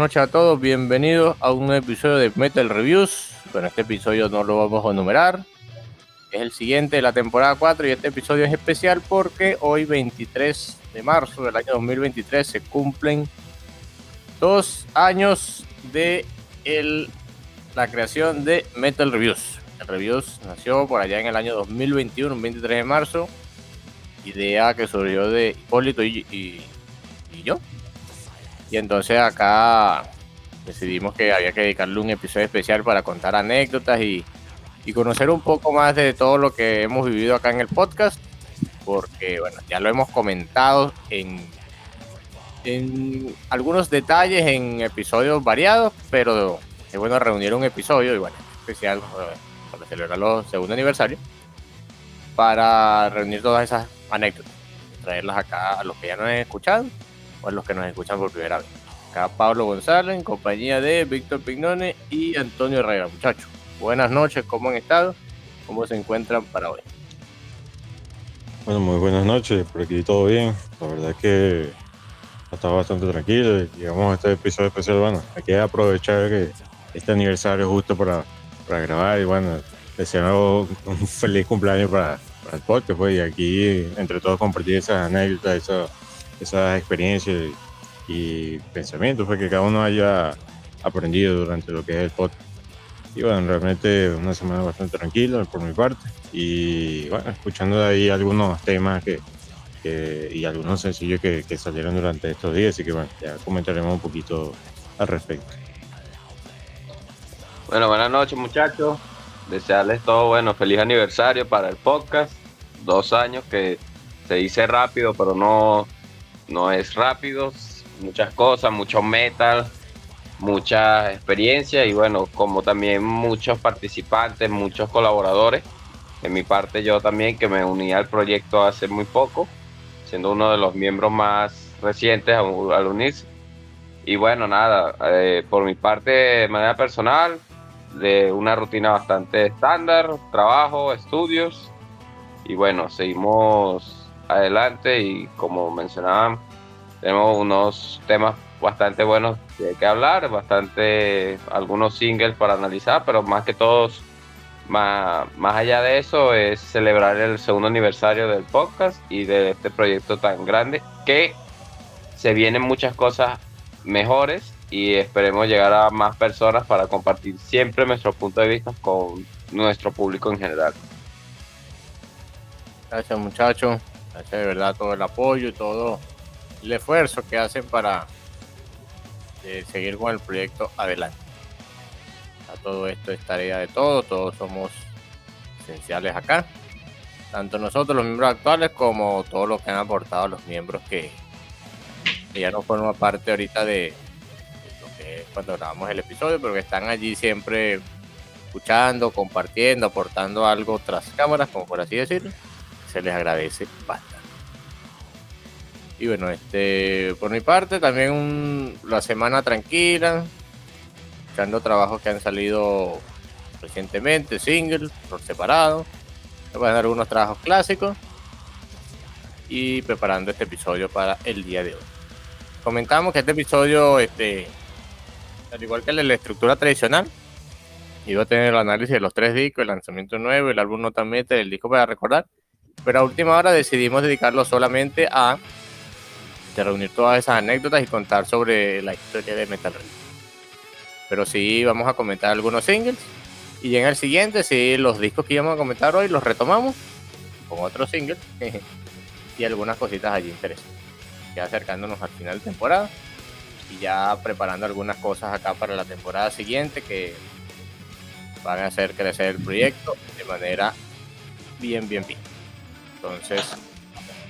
noches a todos. Bienvenidos a un episodio de Metal Reviews. Bueno, este episodio no lo vamos a enumerar. Es el siguiente de la temporada 4 y este episodio es especial porque hoy 23 de marzo del año 2023 se cumplen dos años de el, la creación de Metal Reviews. Metal Reviews nació por allá en el año 2021, un 23 de marzo. Idea que surgió de Hipólito y, y, y yo, y entonces acá decidimos que había que dedicarle un episodio especial para contar anécdotas y, y, conocer un poco más de todo lo que hemos vivido acá en el podcast. Porque, bueno, ya lo hemos comentado en, en algunos detalles en episodios variados, pero es bueno reunir un episodio, y bueno, especial para celebrar los segundo aniversario, para reunir todas esas anécdotas, traerlas acá a los que ya no han escuchado o a los que nos escuchan por primera vez. Acá Pablo González en compañía de Víctor Pignone y Antonio Herrera. Muchachos, buenas noches, ¿cómo han estado? ¿Cómo se encuentran para hoy? Bueno, muy buenas noches, por aquí todo bien. La verdad es que ha estado bastante tranquilo. Llegamos a este episodio especial. Bueno, hay que aprovechar que este aniversario justo para, para grabar y bueno, deseando un feliz cumpleaños para, para el podcast. Pues, y aquí entre todos compartir esas anécdotas, esas esas experiencias y, pensamientos pues, que cada uno haya aprendido durante lo que es el podcast. Y bueno, realmente una semana bastante tranquila por mi parte. Y bueno, escuchando ahí algunos temas que, y algunos sencillos que, que, salieron durante estos días. Así que bueno, ya comentaremos un poquito al respecto. Bueno, buenas noches muchachos. Desearles todo bueno, feliz aniversario para el podcast. Dos años que se dice rápido, pero no, no es rápido, muchas cosas, mucho metal, mucha experiencia y bueno, como también muchos participantes, muchos colaboradores. En mi parte yo también que me uní al proyecto hace muy poco, siendo uno de los miembros más recientes al unirse. Y bueno, nada, eh, por mi parte de manera personal, de una rutina bastante estándar, trabajo, estudios y bueno, seguimos adelante y como mencionaban, tenemos unos temas bastante buenos de que hablar, bastante algunos singles para analizar, pero más que todos, más, más allá de eso, es celebrar el segundo aniversario del podcast y de este proyecto tan grande que se vienen muchas cosas mejores y esperemos llegar a más personas para compartir siempre nuestro punto de vista con nuestro público en general. Gracias muchachos, gracias de verdad todo el apoyo y todo el esfuerzo que hacen para eh, seguir con el proyecto adelante. todo esto es tarea de todos, todos somos esenciales acá, tanto nosotros los miembros actuales como todos los que han aportado los miembros que, que ya no forman parte ahorita de, cuando grabamos el episodio, pero que están allí siempre escuchando, compartiendo, aportando algo tras cámaras, como por así decirlo, se les agradece bastante. Y bueno, este, por mi parte, también la semana tranquila, buscando trabajos que han salido recientemente, singles, por separado. Voy a dar algunos trabajos clásicos y preparando este episodio para el día de hoy. Comentamos que este episodio, este, al igual que la estructura tradicional, iba a tener el análisis de los tres discos, el lanzamiento nuevo, el álbum Nota Metal, el disco para recordar. Pero a última hora decidimos dedicarlo solamente a reunir todas esas anécdotas y contar sobre la historia de Metal Red. Pero sí vamos a comentar algunos singles. Y en el siguiente, sí, los discos que íbamos a comentar hoy los retomamos con otros singles y algunas cositas allí interesantes. Ya acercándonos al final de temporada y ya preparando algunas cosas acá para la temporada siguiente que van a hacer crecer el proyecto de manera bien, bien, bien. Entonces,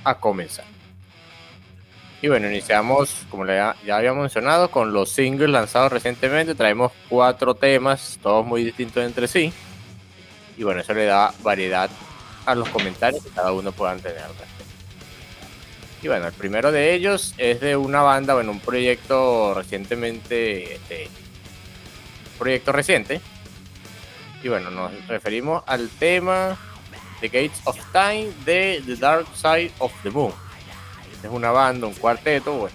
a comenzar. Y bueno, iniciamos, como ya habíamos mencionado, con los singles lanzados recientemente. Traemos cuatro temas, todos muy distintos entre sí. Y bueno, eso le da variedad a los comentarios que cada uno pueda tener. Y bueno, el primero de ellos es de una banda, bueno, un proyecto recientemente, este, proyecto reciente. Y bueno, nos referimos al tema The Gates of Time de The Dark Side of the Moon es una banda, un cuarteto,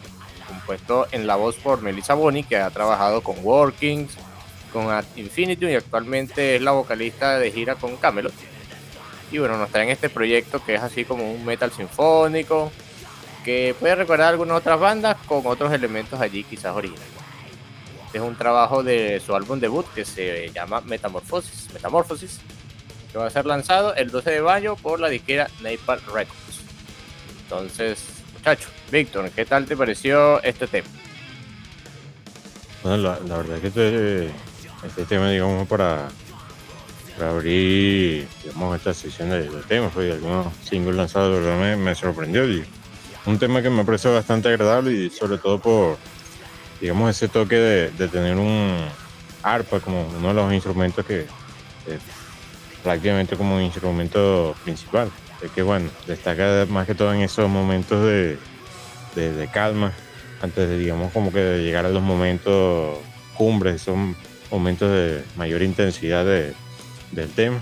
compuesto en la voz por Melissa Boni, que ha trabajado con Workings, con Infinity y actualmente es la vocalista de gira con Camelot. Y bueno, nos traen este proyecto que es así como un metal sinfónico, que puede recordar algunas otras bandas con otros elementos allí quizás originales. Este es un trabajo de su álbum debut que se llama Metamorphosis, Metamorphosis que va a ser lanzado el 12 de mayo por la disquera Napalm Records. Entonces, Víctor, ¿qué tal te pareció este tema? Bueno, la, verdad es que este, este, tema, digamos, para, abrir, digamos, esta sesión de, temas, pues, algunos singles lanzados, de verdad me, sorprendió. Y un tema que me pareció bastante agradable y sobre todo por, digamos, ese toque de, tener un arpa como uno de los instrumentos que prácticamente como un instrumento principal. Es que bueno, destaca más que todo en esos momentos de, calma, antes de digamos como que de llegar a los momentos cumbres, son momentos de mayor intensidad del tema.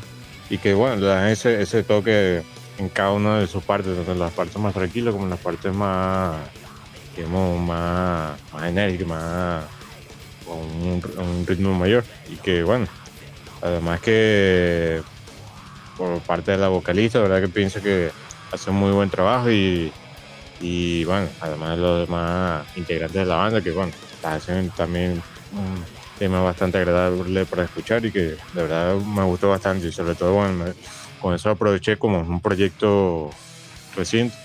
Y que bueno, le dan ese, ese toque en cada una de sus partes, tanto en las partes más tranquilas como en las partes más, digamos, más, más enérgicas, más con un ritmo mayor. Y que bueno, además que por parte de la vocalista, verdad que pienso que hace un muy buen trabajo y, y bueno, además de los demás integrantes de la banda que bueno, hacen también un tema bastante agradable para escuchar y que de verdad me gustó bastante y sobre todo bueno, con eso aproveché como un proyecto reciente,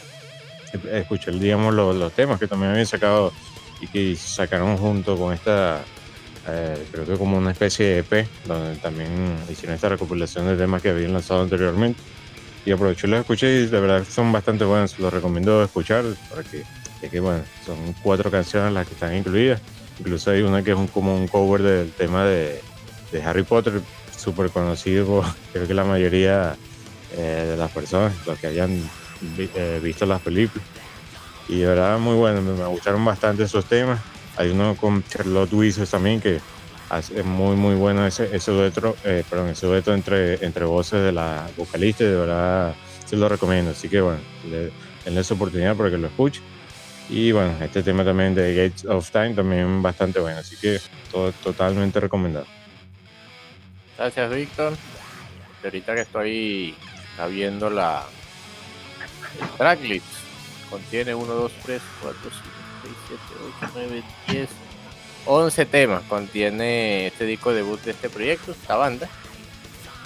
escuché digamos los, los temas que también habían sacado y que sacaron junto con esta eh, creo que como una especie de EP, donde también hicieron esta recopilación de temas que habían lanzado anteriormente. Y aproveché y los escuché y de verdad son bastante buenos, los recomiendo escuchar, porque es que bueno, son cuatro canciones las que están incluidas. Incluso hay una que es como un cover del tema de, de Harry Potter, súper conocido por creo que la mayoría eh, de las personas, los que hayan eh, visto las películas. Y de verdad muy bueno, me gustaron bastante esos temas. Hay uno con Charlotte Wizards también que es muy muy bueno ese, ese dueto, eh, perdón, ese dueto entre, entre voces de la vocalista y de verdad se lo recomiendo. Así que bueno, denle esa oportunidad para que lo escuche. Y bueno, este tema también de Gates of Time también bastante bueno, así que todo, totalmente recomendado. Gracias, Víctor. Ahorita que estoy viendo la tracklist, contiene 1, 2, 3, 4, 5, 6, 7, 8, 9, 10, 11 temas contiene este disco debut de este proyecto, esta banda.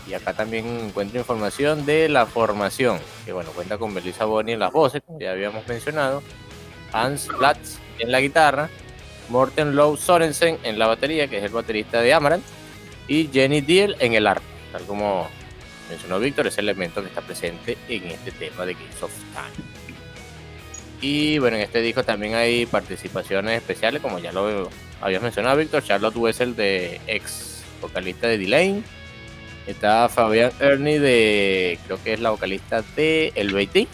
Y acá también encuentro información de la formación, que bueno, cuenta con Melissa Boni en las voces, como ya habíamos mencionado, Hans Platz en la guitarra, Morten Low Sorensen en la batería, que es el baterista de Amaranth, y Jenny Deal en el arte, tal como mencionó Víctor, ese elemento que está presente en este tema de Games of Time. Y bueno, en este disco también hay participaciones especiales, como ya lo habías mencionado, Víctor. Charlotte Wessel, de ex vocalista de Delane. Está Fabián Ernie, de creo que es la vocalista de El BT.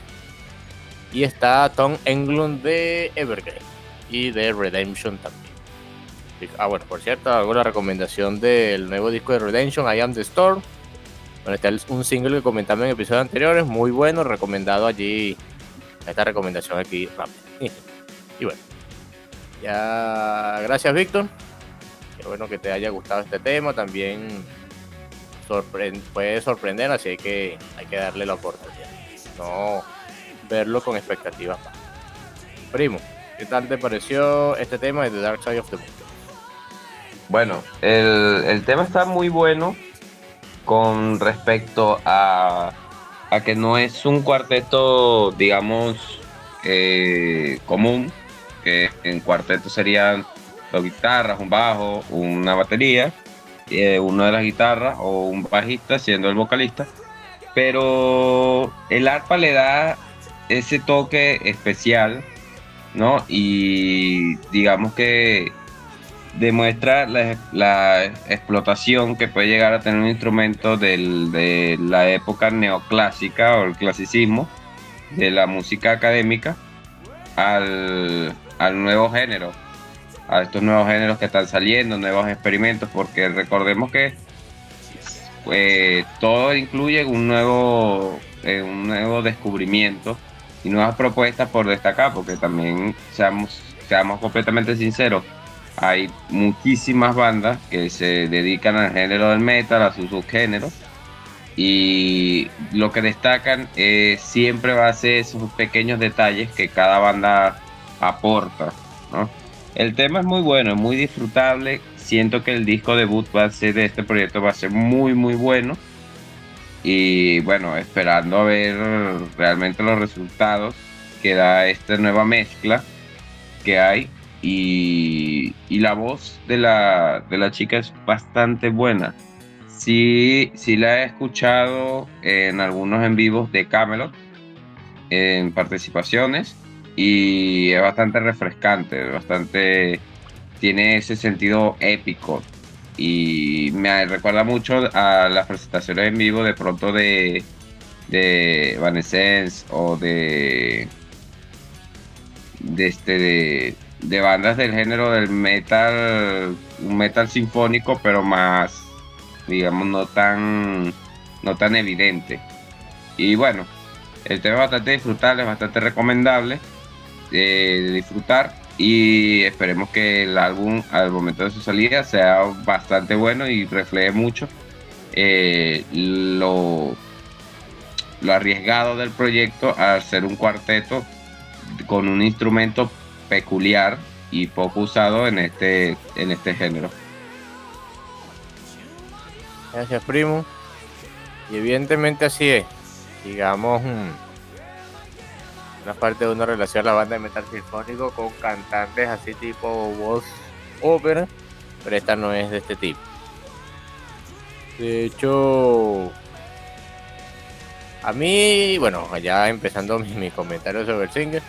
Y está Tom Englund de Evergreen y de Redemption también. Ah, bueno, por cierto, hago la recomendación del nuevo disco de Redemption, I Am the Storm. Bueno, está un single que comentamos en episodios anteriores, muy bueno, recomendado allí esta recomendación aquí rápido. Y bueno, ya gracias Víctor. Qué bueno que te haya gustado este tema. También puede sorprender, así que hay que darle la oportunidad. No verlo con expectativas. Primo, ¿qué tal te pareció este tema de The Dark Side of the Moon? Bueno, el, el tema está muy bueno con respecto a, a, que no es un cuarteto, digamos, eh, común, que en cuarteto serían dos guitarras, un bajo, una batería, eh, una de las guitarras o un bajista siendo el vocalista, pero el arpa le da ese toque especial, ¿no? Y digamos que demuestra la, explotación que puede llegar a tener un instrumento de la época neoclásica o el clasicismo de la música académica al, nuevo género, a estos nuevos géneros que están saliendo, nuevos experimentos, porque recordemos que pues, todo incluye un nuevo, eh, un nuevo descubrimiento y nuevas propuestas por destacar, porque también seamos, seamos completamente sinceros, hay muchísimas bandas que se dedican al género del metal, a sus subgéneros, y lo que destacan siempre va a ser esos pequeños detalles que cada banda aporta. El tema es muy bueno, es muy disfrutable. Siento que el disco debut va a ser de este proyecto va a ser muy muy bueno. Y bueno, esperando a ver realmente los resultados que da esta nueva mezcla que hay y, la voz de la, de la chica es bastante buena. Sí, sí la he escuchado en algunos en vivos de Camelot, en participaciones, y es bastante refrescante, bastante tiene ese sentido épico y me recuerda mucho a las presentaciones en vivo de pronto de de Evanescence o de de este de de bandas del género del metal, un metal sinfónico, pero más, digamos, no tan, no tan evidente. Y bueno, el tema es bastante disfrutable, es bastante recomendable eh, de disfrutar y esperemos que el álbum al momento de su salida sea bastante bueno y refleje mucho eh, lo, lo arriesgado del proyecto al ser un cuarteto con un instrumento peculiar y poco usado en este, en este género. Gracias, primo. Y evidentemente así es. Digamos, mm, una parte de una relación la banda de metal sinfónico con cantantes así tipo voz ópera, pero esta no es de este tipo. De hecho, a mí, bueno, allá empezando mi, mi comentario sobre el single,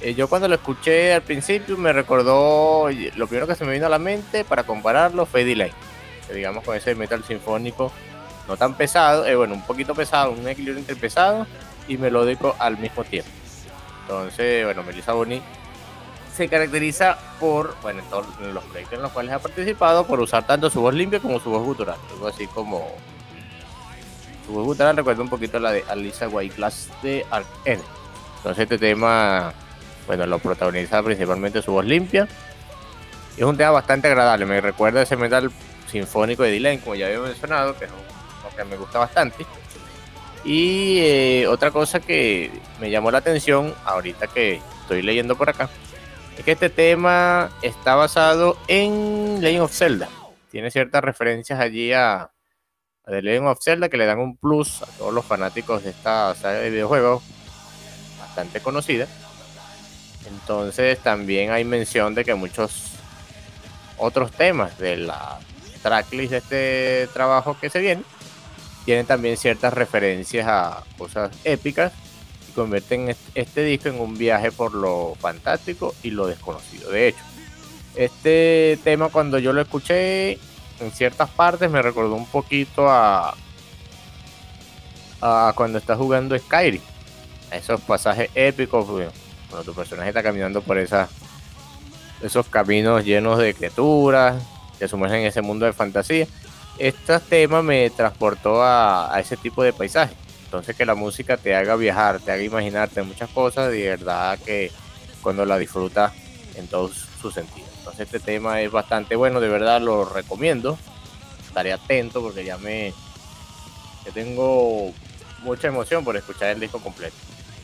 eh, yo cuando lo escuché al principio me recordó, lo primero que se me vino a la mente para compararlo fue Delay, digamos con ese metal sinfónico no tan pesado, eh, bueno, un poquito pesado, un equilibrio entre pesado y melódico al mismo tiempo. Entonces, bueno, Melissa Boni se caracteriza por, bueno, en todos los proyectos en los cuales ha participado, por usar tanto su voz limpia como su voz gutural, algo así como su voz gutural recuerda un poquito la de Alisa White Glass de Ark Entonces este tema bueno, lo protagoniza principalmente su voz limpia. Es un tema bastante agradable, me recuerda ese metal sinfónico de Dylan, como ya había mencionado, que es lo que me gusta bastante. Y eh, otra cosa que me llamó la atención ahorita que estoy leyendo por acá, es que este tema está basado en Legend of Zelda. Tiene ciertas referencias allí a, a The Legend of Zelda que le dan un plus a todos los fanáticos de esta saga de videojuegos bastante conocida. Entonces también hay mención de que muchos otros temas de la tracklist de este trabajo que se viene tienen también ciertas referencias a cosas épicas y convierten este disco en un viaje por lo fantástico y lo desconocido. De hecho, este tema cuando yo lo escuché en ciertas partes me recordó un poquito a, cuando está jugando Skyrim. Esos pasajes épicos, cuando tu personaje está caminando por esa, esos caminos llenos de criaturas que sumergen en ese mundo de fantasía. Este tema me transportó a, ese tipo de paisaje. Entonces que la música te haga viajar, te haga imaginarte muchas cosas, de verdad que cuando la disfrutas en todos sus sentidos. Entonces este tema es bastante bueno, de verdad lo recomiendo. Estaré atento porque ya me, tengo mucha emoción por escuchar el disco completo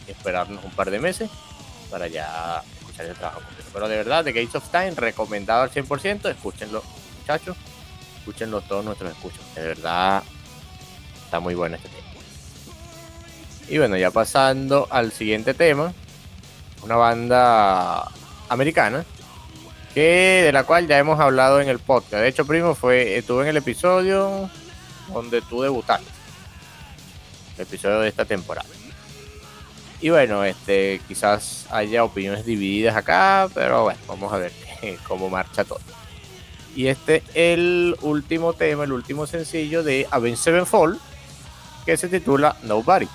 y esperarnos un par de meses para ya escuchar el trabajo. Pero de verdad, The Gates of Time, recomendado al 100%, escúchenlo, muchachos, escúchenlo todos nuestros escuchos. De verdad, está muy bueno este tema. Y bueno, ya pasando al siguiente tema, una banda americana que de la cual ya hemos hablado en el podcast. De hecho, primo, fue estuve en el episodio donde tú debutaste. El episodio de esta temporada. Y bueno, este quizás haya opiniones divididas acá, pero bueno, vamos a ver cómo marcha todo. Y este el último tema, el último sencillo de Avenged Sevenfold, que se titula Nobody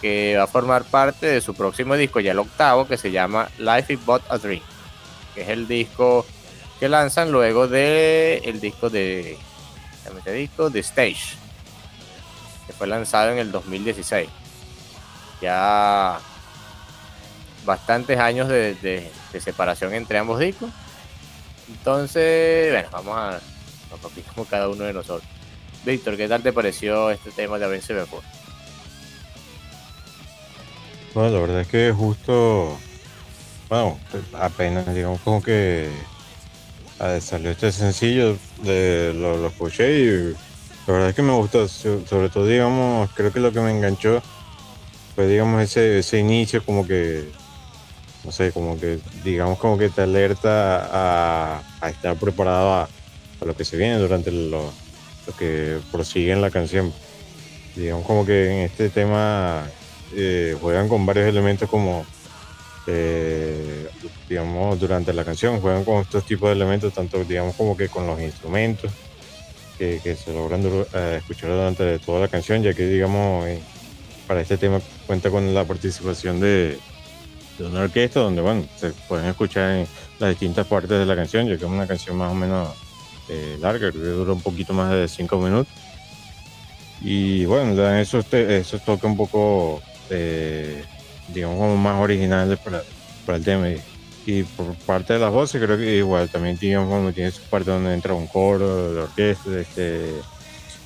que va a formar parte de su próximo disco, ya el octavo, que se llama Life is But a Dream, que es el disco que lanzan luego de el disco de este disco de Stage, que fue lanzado en el 2016. Ya bastantes años de, de, separación entre ambos discos. Entonces, bueno, vamos a, como cada uno de nosotros. Víctor, ¿qué tal te pareció este tema de Avenged Sevenfold? Bueno, la verdad es que justo, bueno, apenas digamos como que ah, salió este sencillo, de, lo, escuché y la verdad es que me gustó, sobre todo digamos, creo que lo que me enganchó fue digamos ese, ese inicio como que, no sé, como que digamos como que te alerta a, estar preparado a, lo que se viene durante lo, lo que prosigue en la canción. Digamos como que en este tema eh, juegan con varios elementos como, eh, digamos, durante la canción, juegan con estos tipos de elementos, tanto, digamos, como que con los instrumentos que, se logran eh, escuchar durante toda la canción, ya que, digamos, para este tema cuenta con la participación de, una orquesta donde, bueno, se pueden escuchar en las distintas partes de la canción, ya que es una canción más o menos larga, que dura un poquito más de cinco minutos. Y bueno, eso, eso toca un poco este, digamos, más originales para, el tema. Y, por parte de las voces, creo que igual también digamos, tiene su parte donde entra un coro de orquesta, este,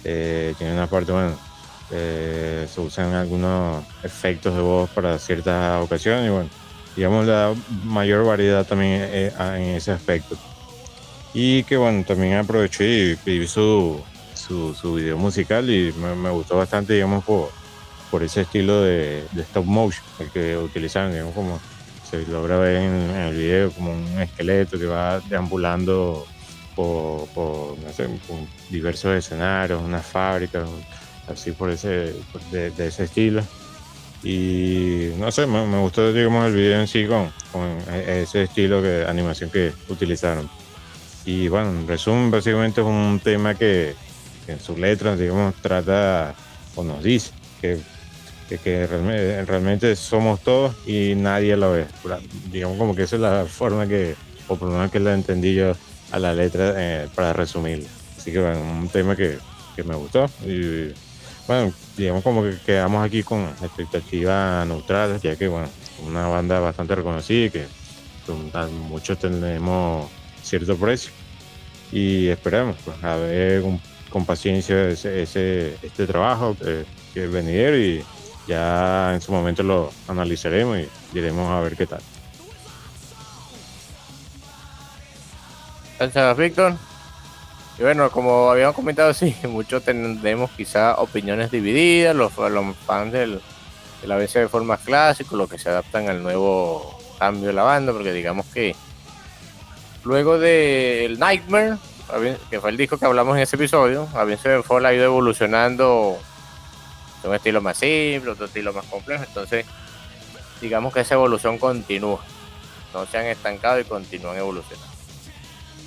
eh, tiene una parte, bueno, eh, se usan algunos efectos de voz para ciertas ocasiones y bueno, digamos la mayor variedad también eh, en ese aspecto. Y que bueno, también aproveché y, vi su, su, su, video musical y me, me gustó bastante, digamos, por, por ese estilo de, stop motion, el que utilizaron, digamos, como se logra ver en, el video, como un esqueleto que va deambulando por, no sé, diversos escenarios, unas fábricas, así por ese, de, ese estilo. Y no sé, me, gustó digamos, el video en sí con, e, ese estilo de animación que utilizaron. Y bueno, en resumen, básicamente es un tema que, que en sus letras, digamos, trata o nos dice que que, realmente, somos todos y nadie lo ve. Digamos como que esa es la forma que, o por lo menos que la entendí yo a la letra eh, para resumir Así que bueno, un tema que, me gustó bueno, digamos como que quedamos aquí con expectativas neutrales, ya que bueno, una banda bastante reconocida y que muchos tenemos cierto precio y esperamos pues, a ver con paciencia ese, este trabajo que, que es venidero y ya en su momento lo analizaremos y iremos a ver qué tal. Gracias, Víctor. Y bueno, como habíamos comentado, sí, muchos tenemos quizá opiniones divididas, los, los fans del, de la BC de forma clásica, los que se adaptan al nuevo cambio de la banda, porque digamos que luego del Nightmare, que fue el disco que hablamos en ese episodio, Avenged Fall ha ido evolucionando un estilo más simple, otro estilo más complejo. Entonces, digamos que esa evolución continúa. No se han estancado y continúan evolucionando.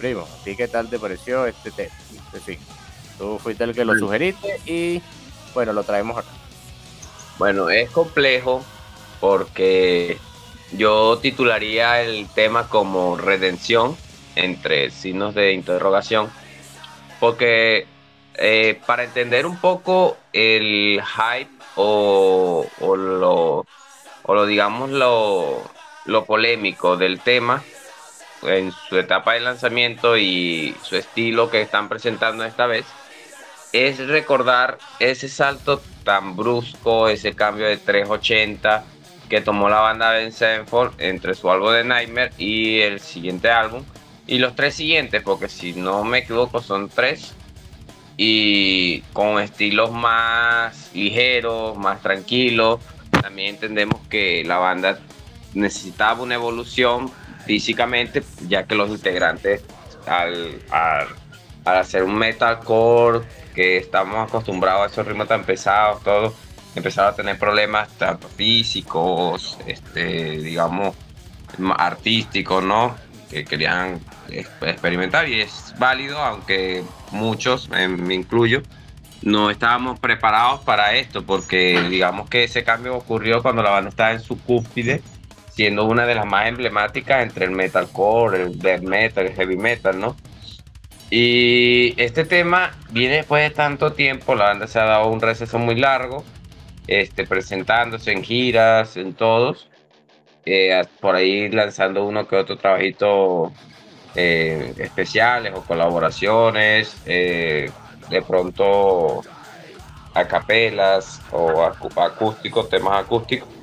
Primo, ¿a ti qué tal te pareció este tema? Este tú fuiste el que lo sugeriste y bueno, lo traemos acá. Bueno, es complejo porque yo titularía el tema como redención entre signos de interrogación, porque eh, para entender un poco el hype o, lo, o lo, digamos, lo, lo polémico del tema en su etapa de lanzamiento y su estilo que están presentando esta vez, es recordar ese salto tan brusco, ese cambio de 380 que tomó la banda Ben Sevenfold entre su álbum de Nightmare y el siguiente álbum. Y los tres siguientes, porque si no me equivoco son tres. Y con estilos más ligeros, más tranquilos. También entendemos que la banda necesitaba una evolución físicamente, ya que los integrantes al, al, hacer un metalcore que estamos acostumbrados a esos ritmos tan pesados, todo, empezaron a tener problemas tanto físicos, este, digamos, artísticos, ¿no? Que querían experimentar y es válido, aunque muchos, me incluyo, no estábamos preparados para esto, porque digamos que ese cambio ocurrió cuando la banda estaba en su cúspide, siendo una de las más emblemáticas entre el metalcore, el death metal, el heavy metal, ¿no? Y este tema viene después de tanto tiempo, la banda se ha dado un receso muy largo, este, presentándose en giras, en todos, eh, por ahí lanzando uno que otro trabajito eh, especiales o colaboraciones, eh, de pronto a capelas o acústicos, temas acústicos.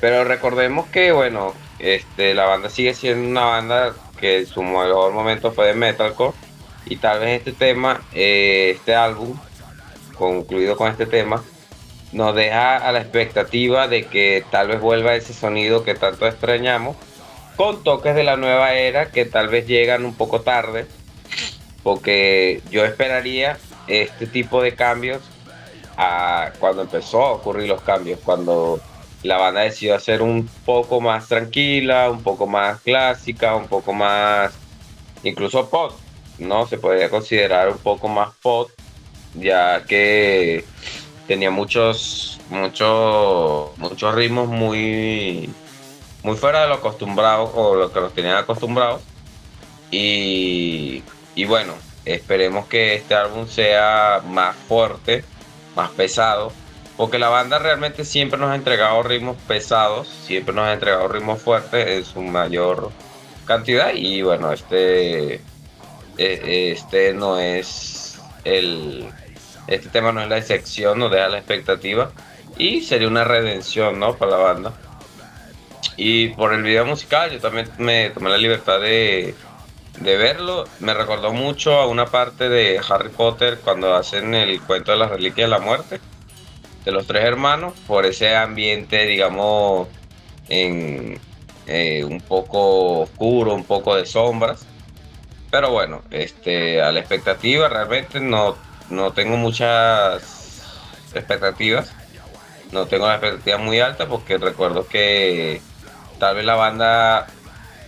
Pero recordemos que, bueno, este, la banda sigue siendo una banda que su mejor momento fue de metalcore. Y tal vez este tema, eh, este álbum, concluido con este tema, nos deja a la expectativa de que tal vez vuelva ese sonido que tanto extrañamos, con toques de la nueva era que tal vez llegan un poco tarde, porque yo esperaría este tipo de cambios a cuando empezó a ocurrir los cambios, cuando la banda decidió hacer un poco más tranquila, un poco más clásica, un poco más, incluso pop, ¿no? Se podría considerar un poco más pop, ya que tenía muchos, muchos, muchos ritmos muy, muy fuera de lo acostumbrado o lo que nos tenían acostumbrados. Y, y bueno, esperemos que este álbum sea más fuerte, más pesado porque la banda realmente siempre nos ha entregado ritmos pesados, siempre nos ha entregado ritmos fuertes en su mayor cantidad y bueno, este, e, este no es el, este tema no es la excepción, nos deja la expectativa y sería una redención, ¿no? Para la banda. Y por el video musical yo también me tomé la libertad de, de verlo. Me recordó mucho a una parte de Harry Potter cuando hacen el cuento de las reliquias de la muerte de los tres hermanos por ese ambiente, digamos, en eh, un poco oscuro, un poco de sombras. Pero bueno, este, a la expectativa realmente no, no tengo muchas expectativas. No tengo la expectativa muy alta porque recuerdo que tal vez la banda,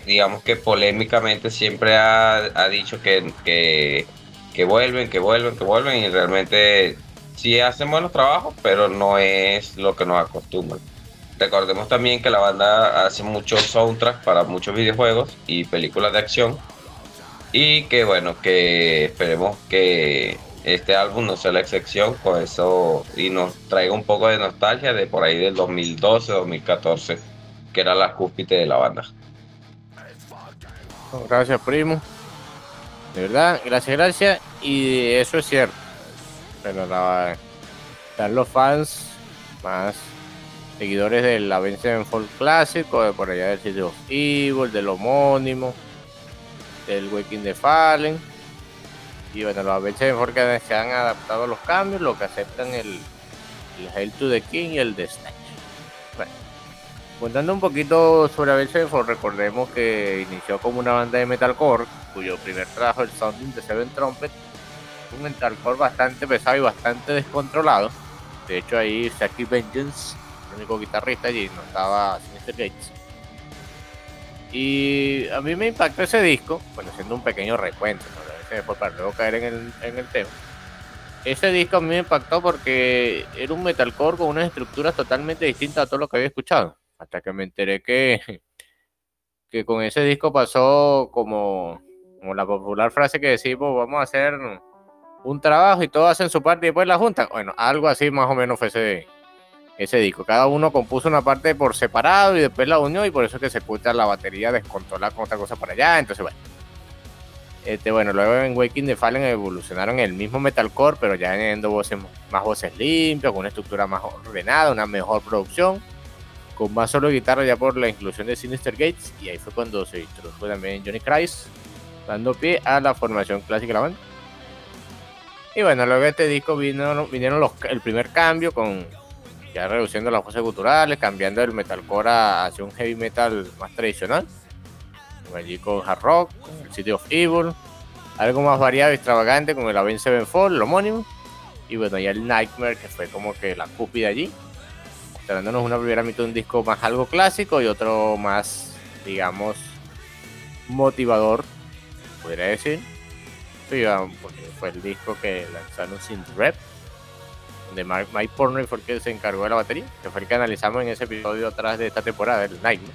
digamos que polémicamente siempre ha, ha dicho que, que, que vuelven, que vuelven, que vuelven y realmente sí hacen buenos trabajos, pero no es lo que nos acostumbran. Recordemos también que la banda hace muchos soundtracks para muchos videojuegos y películas de acción. Y que bueno, que esperemos que este álbum no sea la excepción con eso y nos traiga un poco de nostalgia de por ahí del 2012, 2014, que era la cúspide de la banda. Gracias, primo. De verdad, gracias, gracias. Y eso es cierto pero la, están los fans más seguidores del Avenged Sevenfold clásico, de por allá del City of Evil, del homónimo, del Waking the Fallen. Y bueno, los Sevenfold que se han adaptado a los cambios, lo que aceptan el, el to the King y el The Snatch. Bueno, contando un poquito sobre Sevenfold, recordemos que inició como una banda de metalcore, cuyo primer trabajo, el Sounding de Seven Trumpet, un metalcore bastante pesado y bastante descontrolado. De hecho, ahí Saki Vengeance, el único guitarrista allí, no estaba Sinister Gates. Y a mí me impactó ese disco, bueno, haciendo un pequeño recuento, ¿no? para luego caer en el, en tema. Ese disco a mí me impactó porque era un metalcore con unas estructuras totalmente distintas a todo lo que había escuchado. Hasta que me enteré que, que con ese disco pasó como la popular frase que decimos, vamos a hacer un trabajo y todos hacen su parte y después la juntan. Bueno, algo así más o menos fue ese, ese disco. Cada uno compuso una parte por separado y después la unió y por eso es que se escucha la batería descontrolada con otra cosa para allá. Entonces, bueno. Este, bueno, luego en Waking the Fallen evolucionaron el mismo metalcore, pero ya añadiendo voces, más voces limpias, con una estructura más ordenada, una mejor producción, con más solo guitarra ya por la inclusión de Sinister Gates, y ahí fue cuando se introdujo también Johnny Christ, dando pie a la formación clásica de la banda. Y bueno, luego de este disco vino, vinieron los, el primer cambio con ya reduciendo las voces culturales, cambiando el metalcore hacia un heavy metal más tradicional allí con Hard Rock, el City of Evil, algo más variado y extravagante con el Avenged Sevenfold, lo homónimo, y bueno, ya el Nightmare, que fue como que la cúpida allí, mostrándonos una primera mitad de un disco más algo clásico y otro más, digamos, motivador, podría decir. Sí, porque el disco que lanzaron sin rep, donde Mike Pornoy fue el que se encargó de la batería, que fue el que analizamos en ese episodio atrás de esta temporada, el Nightmare.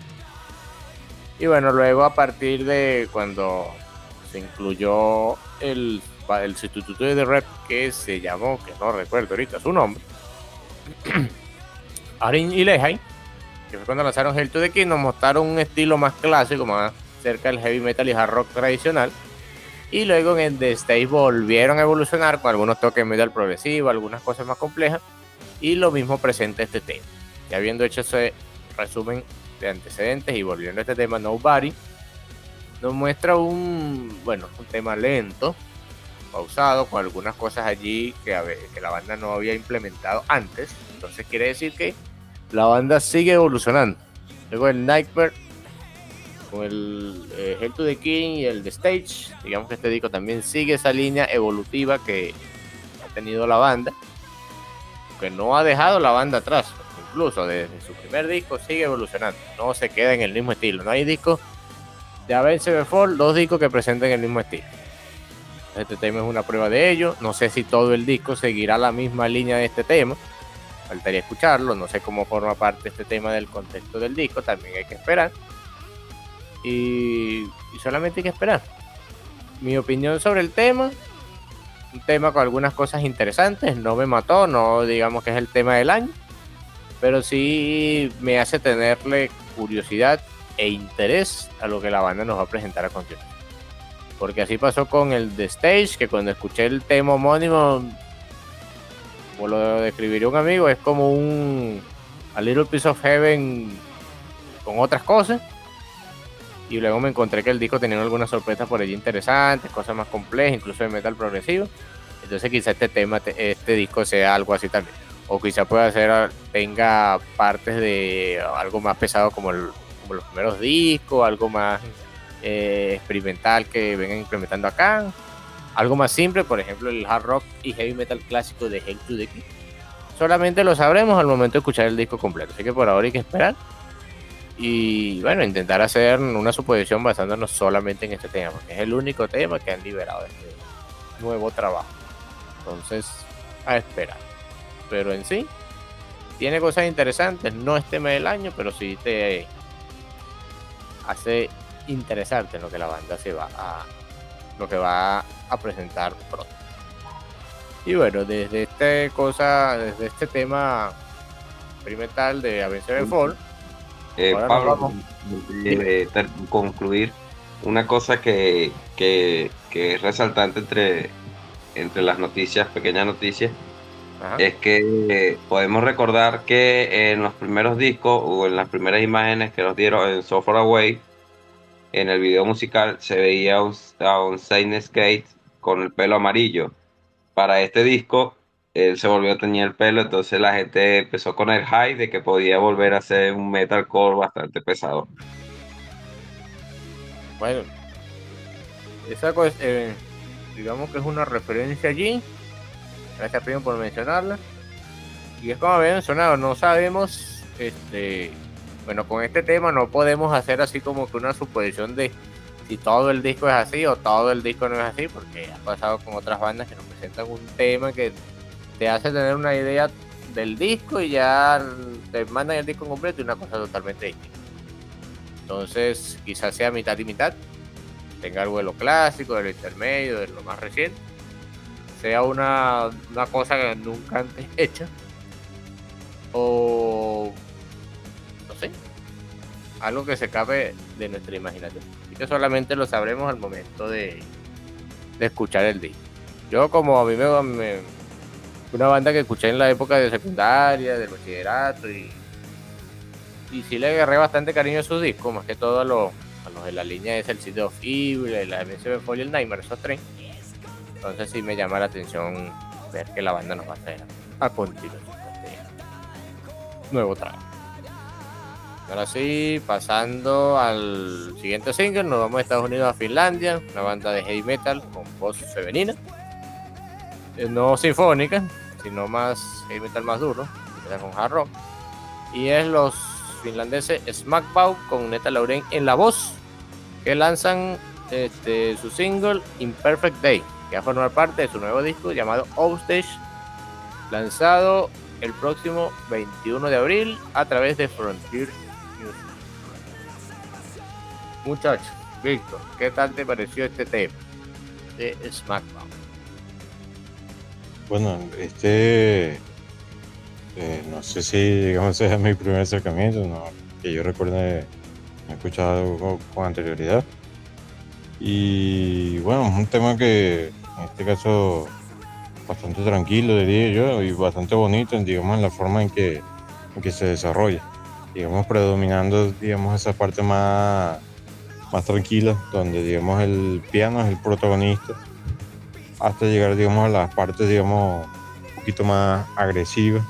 Y bueno, luego a partir de cuando se incluyó el, el sustituto de The Rep que se llamó, que no recuerdo ahorita su nombre, Arin y Lehigh, que fue cuando lanzaron Hell to the King, nos mostraron un estilo más clásico, más cerca del heavy metal y hard rock tradicional. Y luego en The Stage volvieron a evolucionar con algunos toques metal progresivo, algunas cosas más complejas. Y lo mismo presenta este tema. Ya habiendo hecho ese resumen de antecedentes y volviendo a este tema Nobody, nos muestra un, bueno, un tema lento, pausado, con algunas cosas allí que, que la banda no había implementado antes. Entonces quiere decir que la banda sigue evolucionando. Luego el Nightmare con el eh, to the King y el The Stage. Digamos que este disco también sigue esa línea evolutiva que ha tenido la banda, que no ha dejado la banda atrás incluso desde su primer disco, sigue evolucionando. No se queda en el mismo estilo. No hay discos de Avenged Fall, dos discos que presenten el mismo estilo. Este tema es una prueba de ello. No sé si todo el disco seguirá la misma línea de este tema. Faltaría escucharlo. No sé cómo forma parte este tema del contexto del disco. También hay que esperar. Y, solamente hay que esperar. Mi opinión sobre el tema. Un tema con algunas cosas interesantes. No me mató. No digamos que es el tema del año pero sí me hace tenerle curiosidad e interés a lo que la banda nos va a presentar a continuación. Porque así pasó con el The Stage, que cuando escuché el tema homónimo, como lo describiría un amigo, es como un A Little Piece of Heaven con otras cosas. Y luego me encontré que el disco tenía algunas sorpresas por allí interesantes, cosas más complejas, incluso de metal progresivo. Entonces quizá este tema, este disco sea algo así también o quizá pueda ser tenga partes de algo más pesado como, los primeros discos, algo más eh, experimental que vengan implementando acá, algo más simple, por ejemplo el hard rock y heavy metal clásico de Hell to the King. Solamente lo sabremos al momento de escuchar el disco completo, así que por ahora hay que esperar y bueno, intentar hacer una suposición basándonos solamente en este tema, porque es el único tema que han liberado de este nuevo trabajo. Entonces, a esperar pero en sí tiene cosas interesantes. No es tema del año, pero sí te hace interesante lo que la banda se va a lo que va a presentar pronto. Y bueno, desde este cosa, desde este tema experimental de Avenged Fall, eh, Pablo, eh, concluir una cosa que, que, que, es resaltante entre, entre las noticias, pequeñas noticias, es que podemos recordar que en los primeros discos o en las primeras imágenes que nos dieron en So Far Away, en el video musical se veía un, a un Skate con el pelo amarillo. Para este disco, él se volvió a teñir el pelo, entonces la gente empezó con el high de que podía volver a ser un metalcore bastante pesado. Bueno, esa cosa, eh, digamos que es una referencia allí Gracias, Primo, por mencionarla. Y es como había mencionado, no sabemos, este, bueno, con este tema no podemos hacer así como que una suposición de si todo el disco es así o todo el disco no es así, porque ha pasado con otras bandas que nos presentan un tema que te hace tener una idea del disco y ya te mandan el disco completo y una cosa totalmente distinta. Entonces, quizás sea mitad y mitad, tenga algo de lo clásico, de lo intermedio, de lo más reciente. Sea una, una cosa que nunca antes hecha o no sé. Algo que se cabe de nuestra imaginación. Y que solamente lo sabremos al momento de, de escuchar el disco. Yo como a mí me, me una banda que escuché en la época de secundaria, del bachillerato y y sí le agarré bastante cariño a sus discos, más que todo a los, de la línea es el sitio Fibre, la MSB Folio, el Nightmare, esos tres. Entonces sí me llama la atención ver que la banda nos va a traer a continuación este nuevo trabajo. Ahora sí, pasando al siguiente single, nos vamos a Estados Unidos a Finlandia, una banda de heavy metal con voz femenina, no sinfónica, sino más heavy metal más duro, con hard rock. Y es los finlandeses Smackbow con Neta Lauren en la voz, que lanzan este, su single Imperfect Day, que va a formar parte de su nuevo disco llamado Offstage, lanzado el próximo 21 de abril a través de Frontier Music. Muchachos, Víctor, ¿qué tal te pareció este tema de Smackbow? Bueno, este eh, no sé si, digamos, es mi primer acercamiento, que yo recuerde, he escuchado con, anterioridad. Y bueno, es un tema que en este caso bastante tranquilo, diría yo, y bastante bonito, digamos, en la forma en que, en que se desarrolla. Digamos, predominando, digamos, esa parte más, más tranquila, donde, digamos, el piano es el protagonista, hasta llegar, digamos, a las partes, digamos, un poquito más agresivas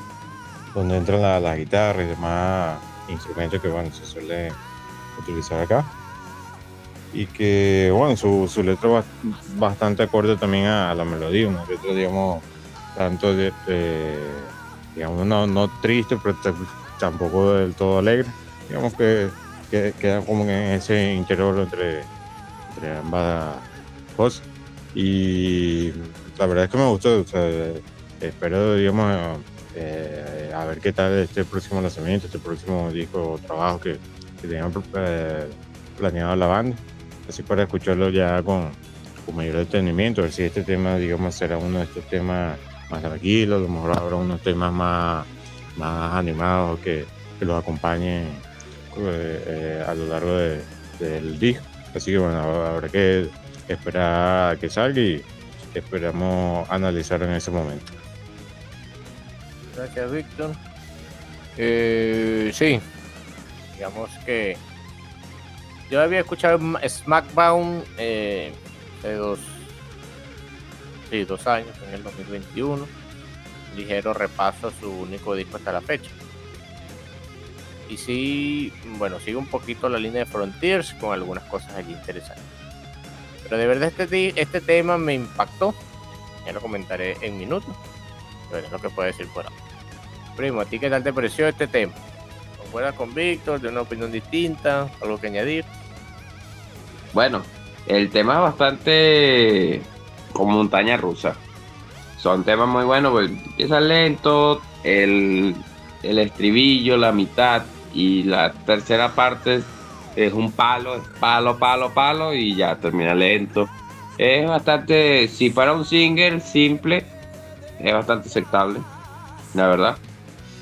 donde entran las la guitarras y demás instrumentos que bueno, se suelen utilizar acá. Y que bueno, su, su letra va bastante acorde también a, la melodía, una letra digamos tanto digamos no, no triste pero tampoco del todo alegre, digamos que, queda como en ese interior entre, entre ambas cosas. Y la verdad es que me gustó, espero digamos eh, a ver qué tal este próximo lanzamiento, este próximo disco o trabajo que, que eh, planeado la banda, así para escucharlo ya con, con mayor detenimiento, a ver si este tema, digamos, será uno de estos temas más tranquilos, a lo mejor habrá unos temas más, más animados que, que los acompañen eh, a lo largo del disco. Así que bueno, habrá que esperar que salga y esperamos analizar en ese momento. Gracias, Víctor. Eh, sí, digamos que yo había escuchado SmackDown eh, dos, dos años, en el 2021. Ligero repaso a su único disco hasta la fecha. Y sí, bueno, sigue un poquito la línea de Frontiers con algunas cosas allí interesantes. Pero de verdad este, este tema me impactó. Ya lo comentaré en minutos. Pero es lo que puedo decir por ahora. Primo, ¿a ti qué tal te pareció este tema? ¿Concuerdas con Víctor? ¿De una opinión distinta? ¿Algo que añadir? Bueno, el tema es bastante como montaña rusa. Son temas muy buenos, pues empieza lento, el, el estribillo, la mitad y la tercera parte es un palo, es palo, palo, palo y ya termina lento. Es bastante, si fuera un single simple, es bastante aceptable, la verdad.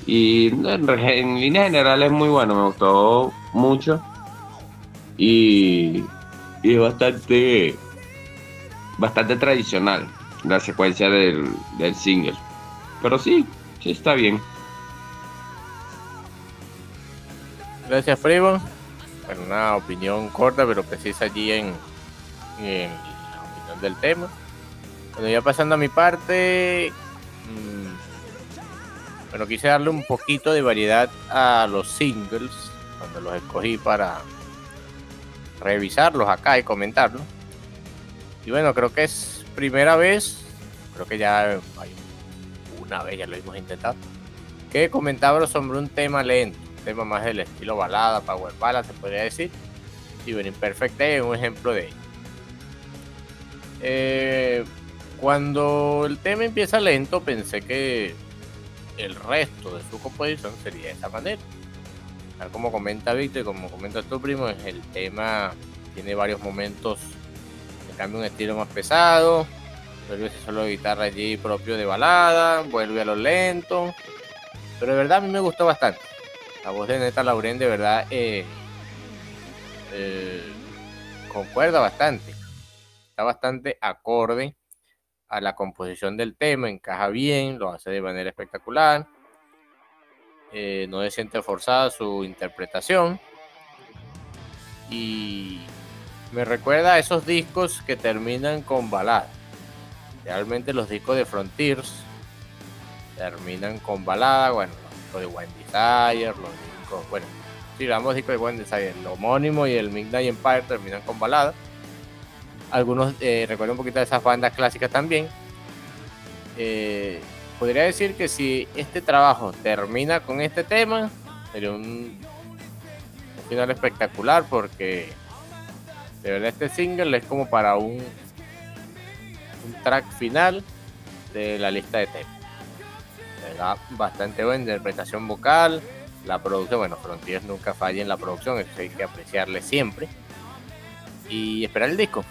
Y en, en línea general es muy bueno, me gustó mucho. Y, es bastante, bastante tradicional la secuencia del, del single. Pero sí, sí está bien. Gracias, Primo. Bueno, una opinión corta pero precisa allí en, en la opinión del tema. Bueno, ya pasando a mi parte, mmm, bueno, quise darle un poquito de variedad a los singles cuando los escogí para revisarlos acá y comentarlos. Y bueno, creo que es primera vez, creo que ya hay una vez ya lo hemos intentado, que comentaba sobre un tema lento, tema más del estilo balada, power ballad, se podría decir. Y bueno, Imperfect es un ejemplo de ello. Eh, cuando el tema empieza lento, pensé que el resto de su composición sería de esa manera. Tal como comenta Víctor y como comenta tu primo, el tema tiene varios momentos que cambia un estilo más pesado, vuelve ese solo de guitarra allí propio de balada, vuelve a lo lento, pero de verdad a mí me gustó bastante. La voz de Neta Lauren de verdad eh, eh, concuerda bastante. está bastante acorde a la composición del tema, encaja bien, lo hace de manera espectacular. Eh, no se siente forzada su interpretación. Y me recuerda a esos discos que terminan con balada. Realmente los discos de Frontiers terminan con balada. Bueno, de Wind Desire, los discos, bueno, sí, ambos discos de Wind Desire, el homónimo y el Midnight Empire terminan con balada. Algunos eh, recuerdo un poquito de esas bandas clásicas también. Eh, podría decir que si este trabajo termina con este tema, sería un, final espectacular porque de verdad este single es como para un track final de la lista de temas. Bastante buena interpretación vocal, la producción, bueno, Frontiers nunca falla en la producción, eso hay que apreciarle siempre. Y esperar el disco.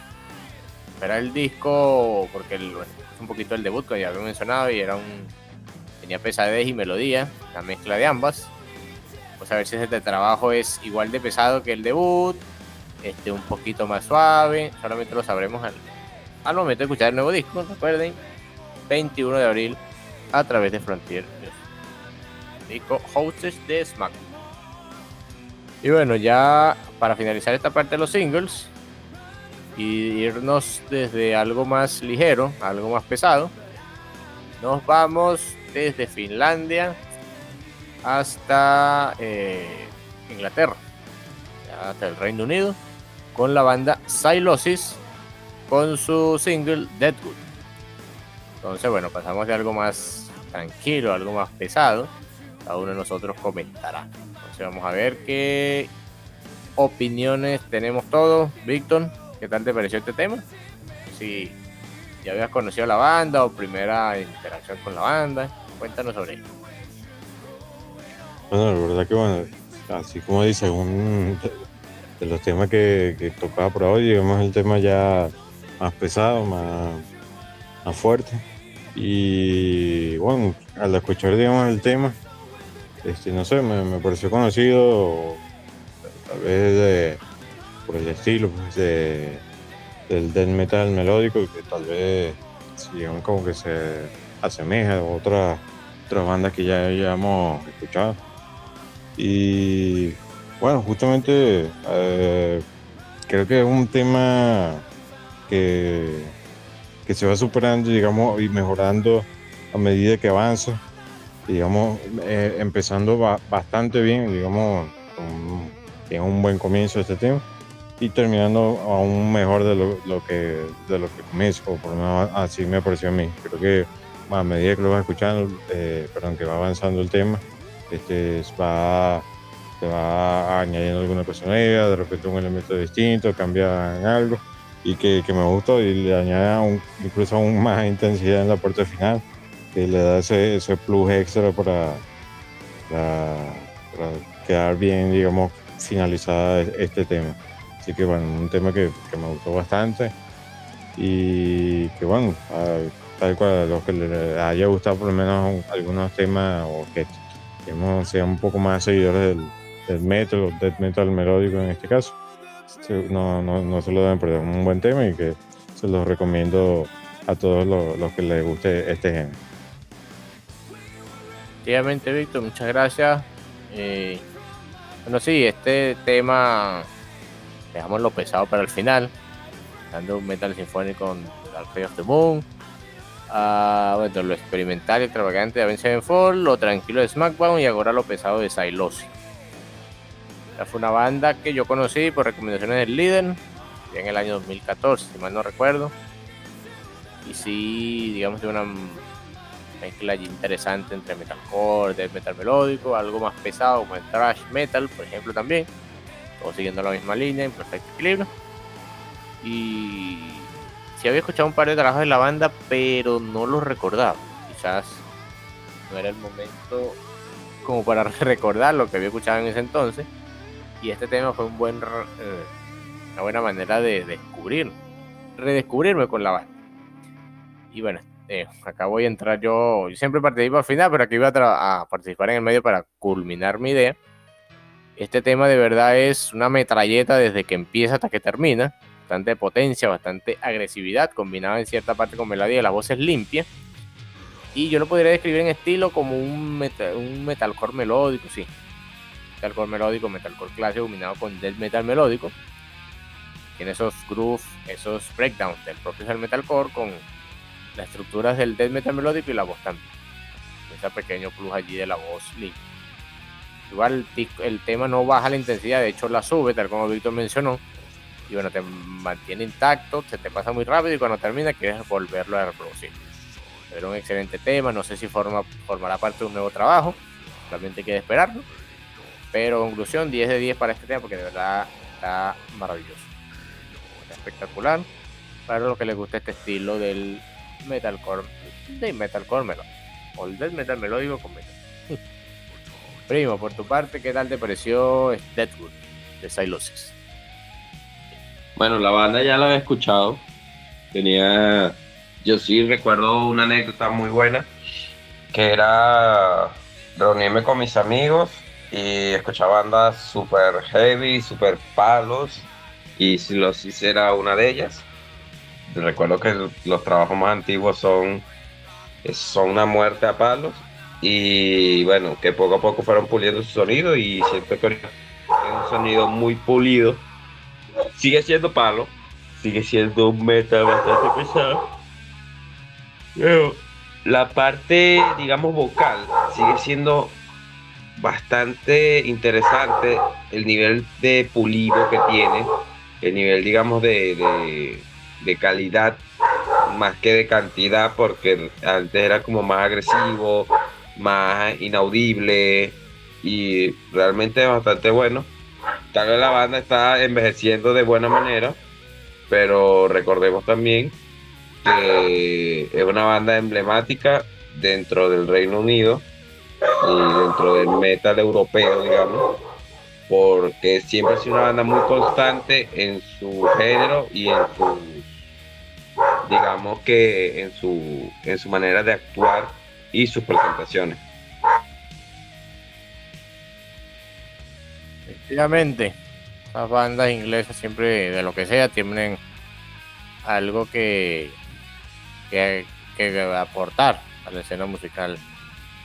Esperar el disco porque es un poquito el debut que ya había mencionado y era un tenía pesadez y melodía, la mezcla de ambas. Pues a ver si este trabajo es igual de pesado que el debut, este un poquito más suave, solamente lo sabremos al, al momento de escuchar el nuevo disco, recuerden, 21 de abril a través de Frontier disco Hostess de Smack. Y bueno, ya para finalizar esta parte de los singles y irnos desde algo más ligero algo más pesado, nos vamos desde Finlandia hasta eh, Inglaterra, hasta el Reino Unido, con la banda Silosis con su single Deadwood. Entonces, bueno, pasamos de algo más tranquilo, algo más pesado. Cada uno de nosotros comentará. Entonces, vamos a ver qué opiniones tenemos todos. Víctor, ¿qué tal te pareció este tema? Si ya habías conocido la banda o primera interacción con la banda, cuéntanos sobre ello. Bueno, la verdad que bueno, así como dice, un de los temas que, tocaba por hoy, digamos el tema ya más pesado, más, más fuerte. Y bueno, al escuchar digamos el tema, este, no sé, me, pareció conocido, tal vez de, por el estilo pues, de, del death metal melódico, que tal vez digamos como que se asemeja a otras otras bandas que ya, ya escuchado. Y bueno, justamente eh, creo que es un tema que, que se va superando, digamos, y mejorando a medida que avanza. Digamos, eh, empezando ba- bastante bien, digamos, con, en un buen comienzo este tema y terminando aún mejor de lo, que de lo que comienza, o por lo menos así me pareció a mí. Creo que a medida que lo vas escuchando, eh, perdón, que va avanzando el tema, este, va, te va añadiendo alguna cosa nueva, de repente un elemento distinto, cambia algo, y que, que me gustó y le añade aún- incluso aún más intensidad en la parte final, que le da ese, ese plus extra para, para, quedar bien, digamos, finalizada este tema. Así que bueno, un tema que, que me gustó bastante y que bueno, a- tal cual a los que les haya gustado por lo menos un- algunos temas o que digamos, sean un poco más seguidores del, del metal o death metal melódico en este caso, no, no, no se lo deben perder, un buen tema y que se los recomiendo a todos los, los que les guste este género. Efectivamente, Víctor, muchas gracias. Eh, bueno, sí, este tema, dejámoslo pesado para el final, dando un metal sinfónico con Dark of the Moon. Ah, bueno, lo experimental y extravagante de Avenged Sevenfold, lo tranquilo de SmackDown y ahora lo pesado de Silosi. Fue una banda que yo conocí por recomendaciones del líder en el año 2014, si mal no recuerdo. Y sí, digamos, de una mezcla interesante entre metalcore, metal melódico, algo más pesado como el thrash metal, por ejemplo, también. Todo siguiendo la misma línea, en perfecto equilibrio. Y sí había escuchado un par de trabajos de la banda, pero no los recordaba. Quizás no era el momento como para recordar lo que había escuchado en ese entonces. Y este tema fue un buen, eh, una buena manera de descubrir, redescubrirme con la banda. Y bueno, eh, acá voy a entrar yo. Yo siempre participo al final, pero aquí voy a, a participar en el medio para culminar mi idea. Este tema de verdad es una metralleta desde que empieza hasta que termina. bastante potencia, bastante agresividad, combinada en cierta parte con melodía, la voz es limpia. Y yo lo podría describir en estilo como un metalcore melódico, sí. Metalcore melódico, metalcore clásico combinado con death metal melódico. Tiene esos grooves, esos breakdowns del propio metalcore con las estructuras del death metal melódico y la voz también. Ese pequeño plus allí de la voz limpia. Igual el tema no baja la intensidad, de hecho la sube, tal como Víctor mencionó. Y bueno, te mantiene intacto, se te pasa muy rápido y cuando termina quieres volverlo a reproducir. Pero un excelente tema, no sé si forma, formará parte de un nuevo trabajo, realmente hay que esperarlo. Pero conclusión, 10 de 10 para este tema porque de verdad está maravilloso. espectacular. Para lo que les gusta este estilo del metalcore, de metalcore melódico. O el metal melódico con metal. Primo, por tu parte, ¿qué tal te pareció Deadwood de Silosis? Bueno, la banda ya la había escuchado. Tenía. Yo sí recuerdo una anécdota muy buena. Que era reunirme con mis amigos y escuchar bandas super heavy, super palos. Y Silosis era una de ellas. Recuerdo que los trabajos más antiguos son, son una muerte a palos y bueno, que poco a poco fueron puliendo su sonido y siento que es un sonido muy pulido. Sigue siendo palo, sigue siendo un metal bastante pesado. Pero la parte, digamos, vocal sigue siendo bastante interesante el nivel de pulido que tiene, el nivel, digamos, de, de, calidad más que de cantidad, porque antes era como más agresivo, más inaudible y realmente bastante bueno. Tal vez la banda está envejeciendo de buena manera, pero recordemos también que es una banda emblemática dentro del Reino Unido y dentro del metal europeo, digamos, porque siempre ha sido una banda muy constante en su género y en su, digamos que en su, en su manera de actuar y sus presentaciones. Efectivamente, las bandas inglesas siempre, de lo que sea, tienen algo que, que, aportar a la escena musical.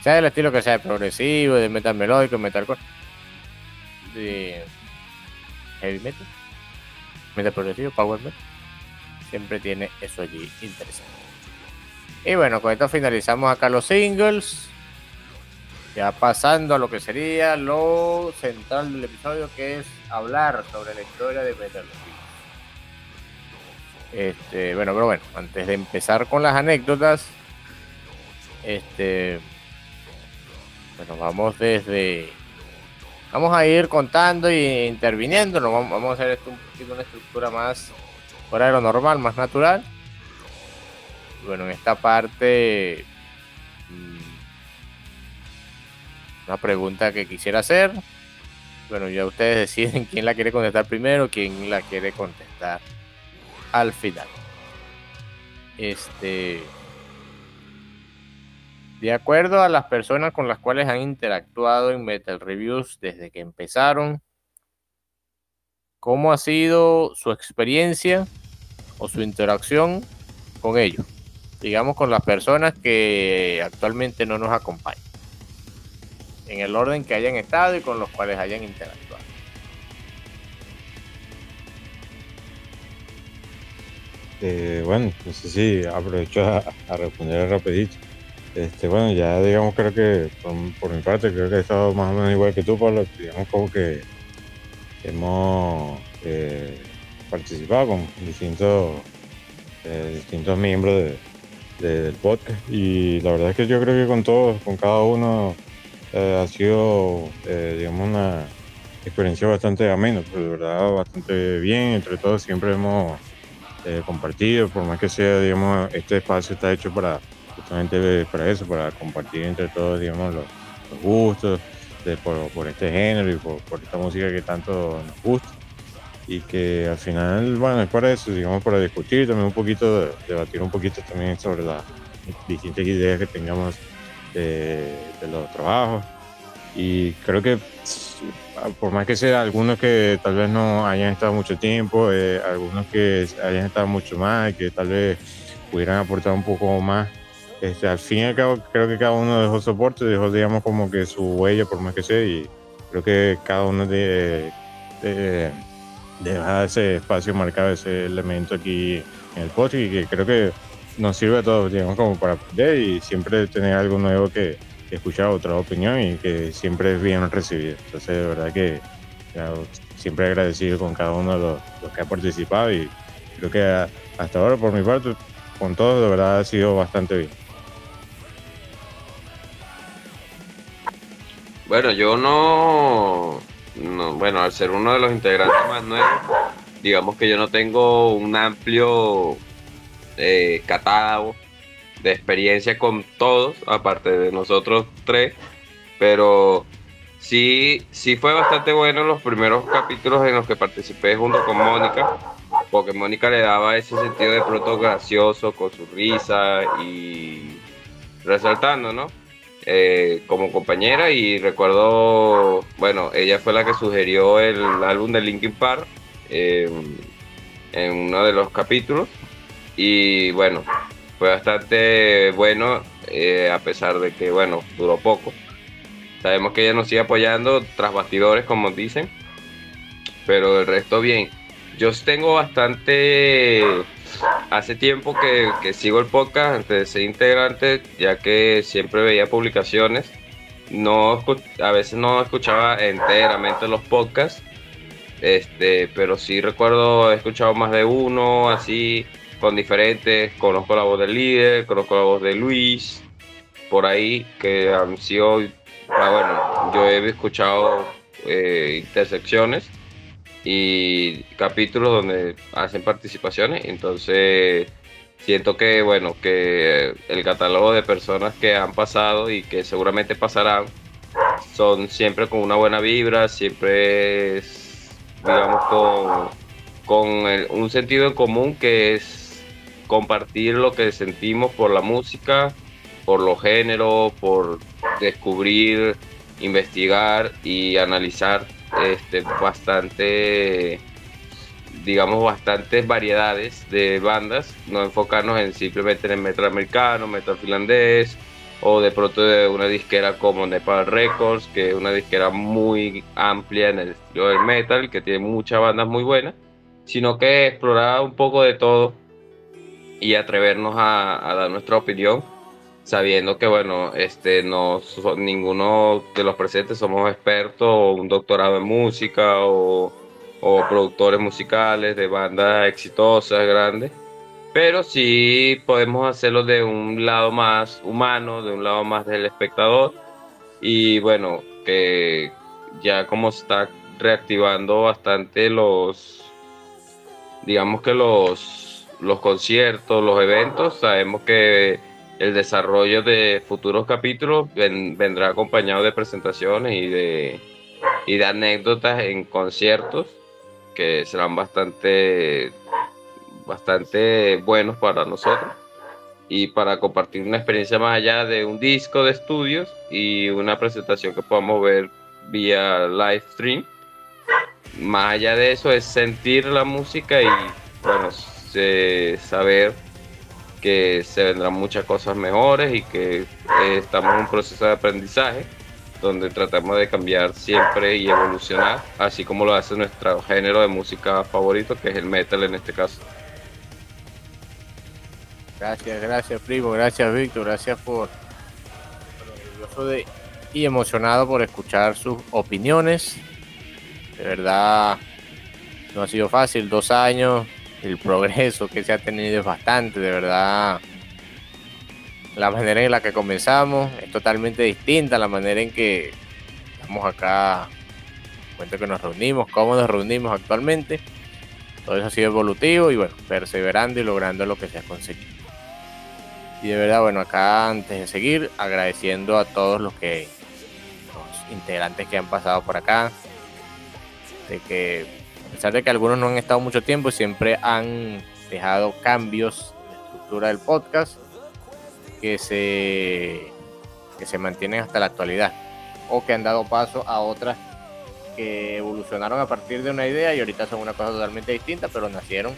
Sea del estilo que sea, progresivo, de metal melódico, metalcore, de heavy metal, metal progresivo, power metal. Siempre tiene eso allí interesante. Y bueno, con esto finalizamos acá los singles. Ya pasando a lo que sería lo central del episodio, que es hablar sobre la historia de Metal Este, bueno, pero bueno, antes de empezar con las anécdotas, este, bueno, vamos desde, vamos a ir contando e interviniendo, vamos, a hacer esto un poquito una estructura más fuera de lo normal, más natural bueno, en esta parte, mm, una pregunta que quisiera hacer. Bueno, ya ustedes deciden quién la quiere contestar primero, quién la quiere contestar al final. Este. De acuerdo a las personas con las cuales han interactuado en Metal Reviews desde que empezaron, ¿cómo ha sido su experiencia o su interacción con ellos? digamos, con las personas que actualmente no nos acompañan, en el orden que hayan estado y con los cuales hayan interactuado. Eh, bueno, no sé si aprovecho a, responder rapidito. Este, bueno, ya digamos creo que por, mi parte creo que he estado más o menos igual que tú, Pablo. Digamos como que hemos eh, participado con distintos, eh, distintos miembros de, del podcast. Y la verdad es que yo creo que con todos, con cada uno, eh, ha sido, digamos, una experiencia bastante amena, pues de verdad bastante bien. Entre todos siempre hemos compartido, por más que sea, digamos, este espacio está hecho para justamente para eso, para compartir entre todos, digamos, los, gustos por, este género y por, por esta música que tanto nos gusta. Y que al final, bueno, es para eso, digamos, para discutir también un poquito, debatir un poquito también sobre las distintas ideas que tengamos de, los trabajos. Y creo que por más que sea algunos que tal vez no hayan estado mucho tiempo, eh, algunos que hayan estado mucho más, que tal vez pudieran aportar un poco más, este, al fin y al cabo creo que cada uno dejó soporte, dejó digamos como que su huella por más que sea y creo que cada uno de, de, deja ese espacio marcado, ese elemento aquí en el post y que creo que nos sirve a todos, digamos, como para aprender y siempre tener algo nuevo que, escuchar, otra opinión y que siempre es bien recibido. Entonces, de verdad que siempre agradecido con cada uno de los, que ha participado y creo que hasta ahora, por mi parte, con todos, de verdad ha sido bastante bien. Bueno, yo no, no, bueno, al ser uno de los integrantes más nuevos, digamos que yo no tengo un amplio eh, catálogo de experiencia con todos, aparte de nosotros tres, pero sí, sí fue bastante bueno los primeros capítulos en los que participé junto con Mónica, porque Mónica le daba ese sentido de pronto gracioso con su risa y resaltando, ¿no? Eh, como compañera y recuerdo, bueno, ella fue la que sugirió el álbum de Linkin Park en uno de los capítulos y bueno, fue bastante bueno eh, a pesar de que, bueno, duró poco. Sabemos que ella nos sigue apoyando tras bastidores, como dicen, pero el resto bien. Yo tengo bastante hace tiempo que, sigo el podcast antes de ser integrante, ya que siempre veía publicaciones. No, a veces no escuchaba enteramente los podcasts, este, pero sí recuerdo he escuchado más de uno, así con diferentes. Conozco la voz del líder, conozco la voz de Luis, por ahí que han sido. Ah, bueno, yo he escuchado eh, intersecciones y capítulos donde hacen participaciones, entonces siento que bueno que el catálogo de personas que han pasado y que seguramente pasarán son siempre con una buena vibra, siempre es, digamos con, con un sentido en común que es compartir lo que sentimos por la música, por los géneros, por descubrir, investigar y analizar este, bastante, digamos, bastantes variedades de bandas, no enfocarnos en simplemente en el metal americano, metal finlandés, o de pronto de una disquera como Nepal Records, que es una disquera muy amplia en el estilo del metal, que tiene muchas bandas muy buenas, sino que explorar un poco de todo y atrevernos a, a dar nuestra opinión sabiendo que, bueno, este, no ninguno de los presentes somos expertos o un doctorado en música o, o productores musicales de bandas exitosas, grandes, pero sí podemos hacerlo de un lado más humano, de un lado más del espectador. Y bueno, que ya como está reactivando bastante los, digamos que los, los conciertos, los eventos, sabemos que el desarrollo de futuros capítulos vendrá acompañado de presentaciones y de, anécdotas en conciertos que serán bastante, bastante buenos para nosotros y para compartir una experiencia más allá de un disco de estudios y una presentación que podamos ver vía live stream. Más allá de eso es sentir la música y bueno, saber que se vendrán muchas cosas mejores y que eh, estamos en un proceso de aprendizaje donde tratamos de cambiar siempre y evolucionar, así como lo hace nuestro género de música favorito, que es el metal en este caso. Gracias, gracias primo, gracias Víctor, gracias por, y emocionado por escuchar sus opiniones. De verdad, no ha sido fácil, dos años, el progreso que se ha tenido es bastante, de verdad. La manera en la que comenzamos es totalmente distinta a la manera en que estamos acá. Cuento que nos reunimos, cómo nos reunimos actualmente. Todo eso ha sido evolutivo y bueno, perseverando y logrando lo que se ha conseguido. Y de verdad, bueno, acá antes de seguir, agradeciendo a todos los que los integrantes que han pasado por acá, de que a pesar de que algunos no han estado mucho tiempo, siempre han dejado cambios en la estructura del podcast que se, que se mantienen hasta la actualidad. o que han dado paso a otras que evolucionaron a partir de una idea y ahorita son una cosa totalmente distinta, pero nacieron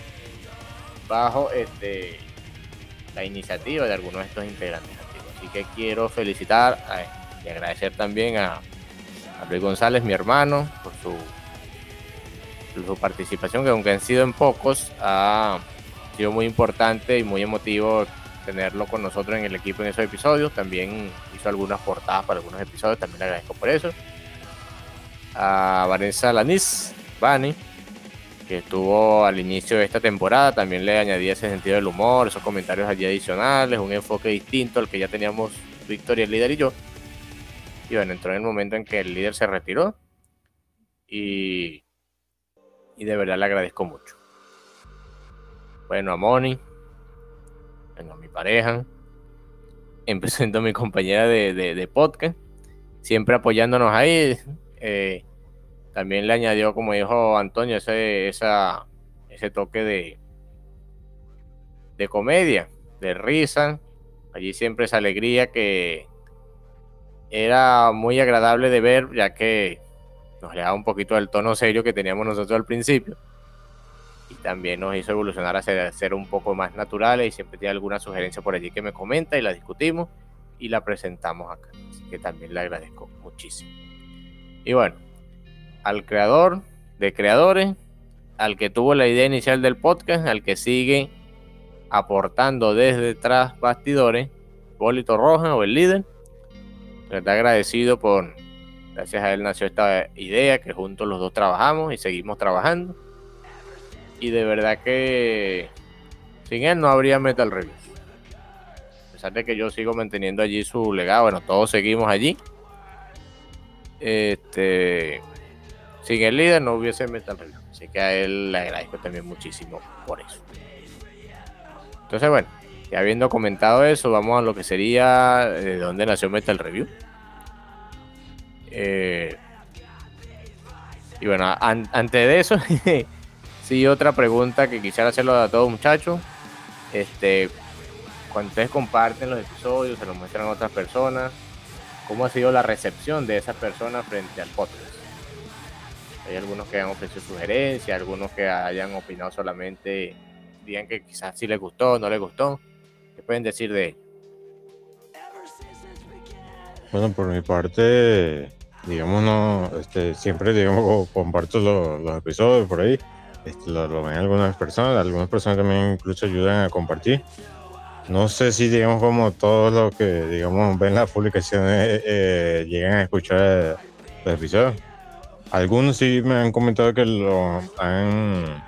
bajo este, la iniciativa de algunos de estos integrantes. Así que quiero felicitar y agradecer también a, Luis González, mi hermano, por su, su participación, que aunque han sido en pocos, ha sido muy importante y muy emotivo tenerlo con nosotros en el equipo en esos episodios. También hizo algunas portadas para algunos episodios, también le agradezco por eso. A Vanessa Lanis, Vani, que estuvo al inicio de esta temporada, también le añadí ese sentido del humor, esos comentarios allí adicionales, un enfoque distinto al que ya teníamos Victoria, el líder y yo. Y bueno, entró en el momento en que el líder se retiró y, y de verdad le agradezco mucho. Bueno, a Moni, bueno, a mi pareja, empezando a mi compañera de, de, podcast, siempre apoyándonos ahí. Eh, también le añadió, como dijo Antonio, ese, esa, ese toque de, de comedia, de risa. Allí siempre esa alegría que era muy agradable de ver, ya que nos le daba un poquito del tono serio que teníamos nosotros al principio. Y también nos hizo evolucionar a ser, un poco más naturales y siempre tiene alguna sugerencia por allí que me comenta y la discutimos y la presentamos acá. Así que también le agradezco muchísimo. Y bueno, al creador de creadores, al que tuvo la idea inicial del podcast, al que sigue aportando desde tras bastidores, Polito Roja o el líder. Está agradecido por, gracias a él nació esta idea que juntos los dos trabajamos y seguimos trabajando. Y de verdad que sin él no habría Metal Reviews. A pesar de que yo sigo manteniendo allí su legado, bueno, todos seguimos allí. Este, sin el líder no hubiese Metal Review. Así que a él le agradezco también muchísimo por eso. Entonces, bueno, ya habiendo comentado eso, vamos a lo que sería eh, de dónde nació Metal Review. Eh, y bueno, antes de eso, sí, otra pregunta que quisiera hacerlo a todos muchachos. Este, cuando ustedes comparten los episodios, se los muestran a otras personas, ¿cómo ha sido la recepción de esas personas frente al podcast? Hay algunos que han ofrecido sugerencias, algunos que hayan opinado solamente, digan que quizás sí les gustó, no les gustó. ¿Qué pueden decir de ello? Bueno, por mi parte, digamos, no, este, siempre, digamos, comparto los, episodios por ahí. Este, lo, ven algunas personas, algunas personas también incluso ayudan a compartir. No sé si, digamos, como todos los que, digamos, ven las publicaciones eh, llegan a escuchar los episodios algunos sí me han comentado que lo han,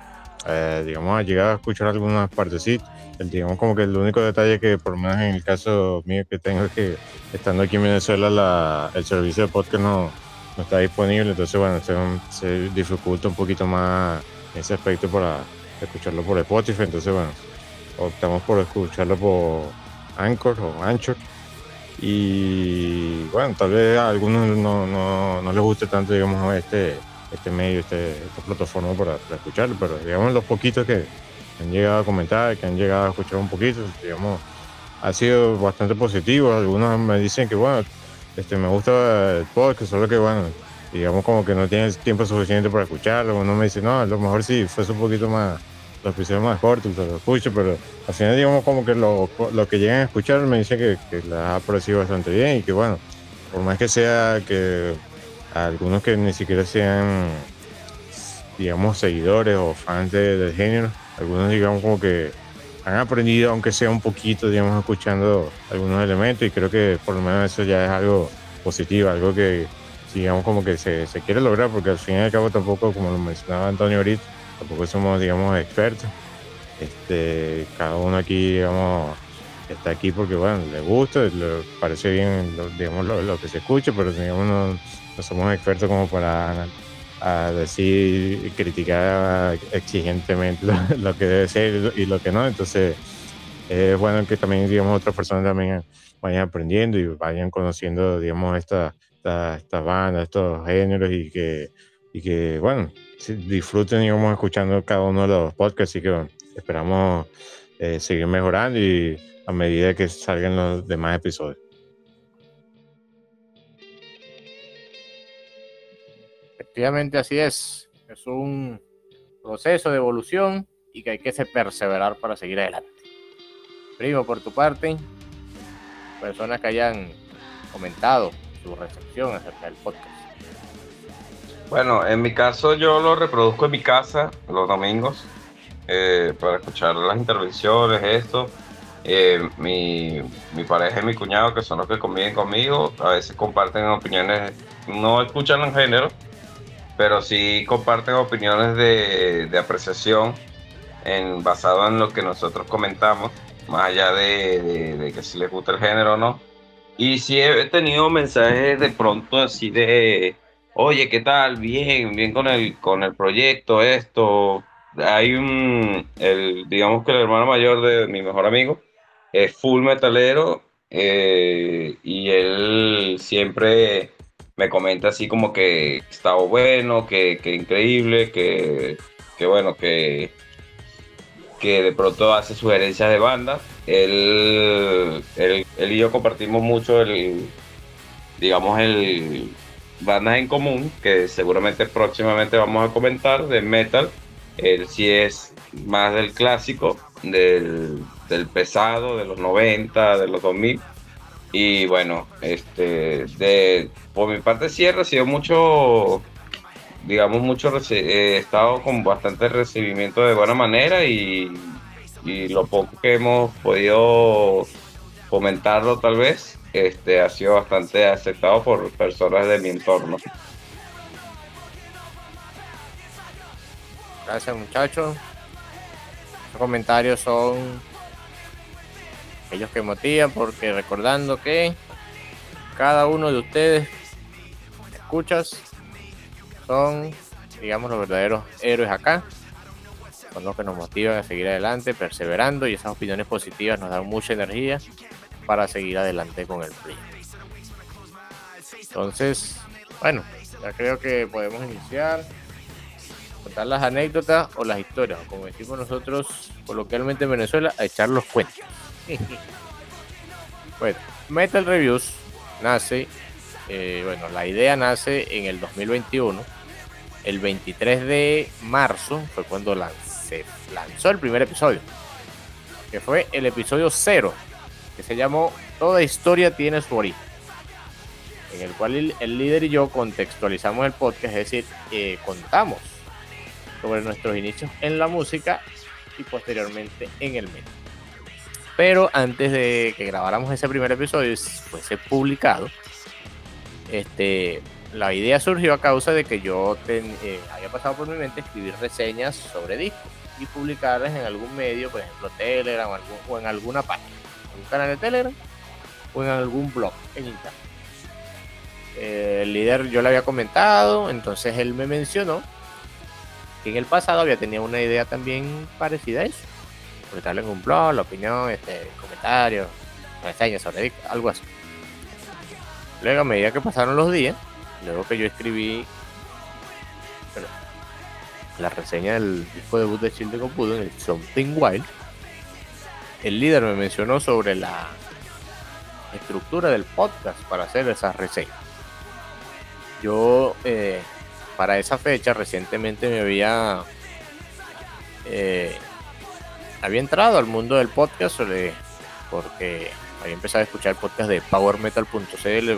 eh, digamos, ha llegado a escuchar algunas partecitas. Digamos como que el único detalle que por lo menos en el caso mío que tengo es que estando aquí en Venezuela la, el servicio de podcast no, no está disponible, entonces bueno, se, dificulta un poquito más ese aspecto para escucharlo por Spotify, entonces bueno, optamos por escucharlo por Anchor o Anchor y bueno, tal vez a algunos no, no, no les guste tanto, digamos, este, este medio, este, esta plataforma para, escucharlo, pero digamos los poquitos que han llegado a comentar, que han llegado a escuchar un poquito, digamos, ha sido bastante positivo. Algunos me dicen que bueno, este, me gusta el podcast, solo que bueno, digamos como que no tienes tiempo suficiente para escucharlo. Uno me dice, no, a lo mejor sí, fuese un poquito más los episodios más cortos, lo escucho, pero al final digamos como que lo, lo que llegan a escuchar me dice que, que les ha parecido bastante bien y que bueno, por más que sea que algunos que ni siquiera sean, digamos, seguidores o fans del género, algunos digamos como que han aprendido, aunque sea un poquito, digamos, escuchando algunos elementos y creo que por lo menos eso ya es algo positivo, algo que digamos como que se, se quiere lograr, porque al fin y al cabo tampoco, como lo mencionaba Antonio ahorita, tampoco somos, digamos, expertos. Este, cada uno aquí, digamos, está aquí porque, bueno, le gusta, le parece bien, lo, digamos, lo, que se escucha, pero, digamos, no, somos expertos como para decir y criticar exigentemente lo, que debe ser y lo que no. Entonces, es bueno que también, digamos, otras personas también vayan aprendiendo y vayan conociendo, digamos, estas esta, esta bandas, estos géneros y que, y que bueno, disfruten, digamos, escuchando cada uno de los podcasts y que esperamos eh, seguir mejorando y a medida que salgan los demás episodios. Efectivamente así es. Es un proceso de evolución y que hay que perseverar para seguir adelante. Primo, por tu parte, personas que hayan comentado su recepción acerca del podcast. Bueno, en mi caso yo lo reproduzco en mi casa los domingos eh, para escuchar las intervenciones, esto. Eh, mi, mi, pareja y mi cuñado, que son los que conviven conmigo, a veces comparten opiniones, no escuchan en género, pero sí comparten opiniones de, de apreciación en, basado en lo que nosotros comentamos, más allá de, de, que si les gusta el género o no. Y sí he tenido mensajes de pronto así de, oye, ¿qué tal? Bien, bien con el, con el proyecto, esto. Hay un, el, digamos que el hermano mayor de mi mejor amigo es full metalero eh, y él siempre me comenta así como que estaba bueno, que, que increíble, que, que bueno, que que de pronto hace sugerencias de banda. Él, él, y yo compartimos mucho el, digamos, el bandas en común, que seguramente próximamente vamos a comentar, de metal. Él sí es más del clásico, del, del pesado, de los 90, de los 2000. Y bueno, este, de, por mi parte sí he recibido mucho digamos, mucho he estado con bastante recibimiento de buena manera y, lo poco que hemos podido comentarlo tal vez, este, ha sido bastante aceptado por personas de mi entorno. Gracias muchachos. Los comentarios son aquellos que motivan porque recordando que cada uno de ustedes escuchas son, digamos, los verdaderos héroes acá. Son los que nos motivan a seguir adelante, perseverando y esas opiniones positivas nos dan mucha energía para seguir adelante con el proyecto. Entonces, bueno, ya creo que podemos iniciar, contar las anécdotas o las historias, como decimos nosotros coloquialmente en Venezuela, a echar los cuentos. bueno, Metal Reviews nace, eh, bueno, la idea nace en el 2021 el 23 de marzo fue cuando se lanzó el primer episodio, que fue el episodio 0, que se llamó Toda historia tiene su origen, en el cual el, líder y yo contextualizamos el podcast, es decir, eh, contamos sobre nuestros inicios en la música y posteriormente en el medio. Pero antes de que grabáramos ese primer episodio y fuese publicado, este, la idea surgió a causa de que yo eh, había pasado por mi mente escribir reseñas sobre discos y publicarlas en algún medio, por ejemplo Telegram o en alguna página, en un canal de Telegram o en algún blog en internet. Eh, el líder yo le había comentado, entonces él me mencionó que en el pasado había tenido una idea también parecida a eso. Publicarlo en un blog, la opinión, este, comentarios, reseñas sobre algo así. Luego a medida que pasaron los días, luego que yo escribí la reseña del disco debut de Chill de Computer, el Something Wild, el líder me mencionó sobre la estructura del podcast para hacer esa reseña. Yo, eh, para esa fecha, recientemente me había, eh, había entrado al mundo del podcast porque había empezado a escuchar el podcast de powermetal.cl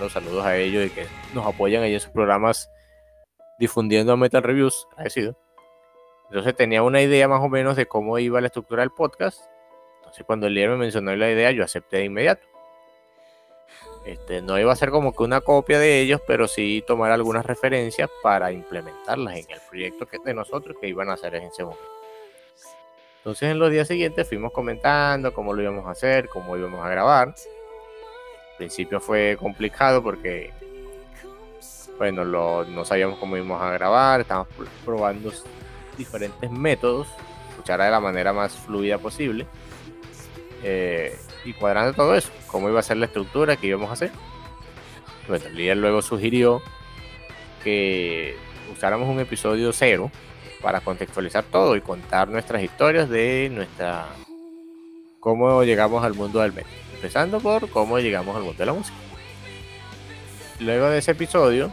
los saludos a ellos y que nos apoyan ahí en sus programas difundiendo Metal Reviews, agradecido. Entonces tenía una idea más o menos de cómo iba la estructura del podcast. Entonces cuando el líder me mencionó la idea, yo acepté de inmediato. Este, no iba a ser como que una copia de ellos, pero sí tomar algunas referencias para implementarlas en el proyecto que de nosotros que iban a hacer en ese momento. Entonces en los días siguientes fuimos comentando cómo lo íbamos a hacer, cómo íbamos a grabar principio fue complicado porque, bueno, no sabíamos cómo íbamos a grabar, estábamos probando diferentes métodos, escuchar de la manera más fluida posible eh, y cuadrando todo eso, cómo iba a ser la estructura que íbamos a hacer. Bueno, el líder luego sugirió que usáramos un episodio cero para contextualizar todo y contar nuestras historias de nuestra cómo llegamos al mundo del metal empezando por cómo llegamos al mundo de la música. Luego de ese episodio,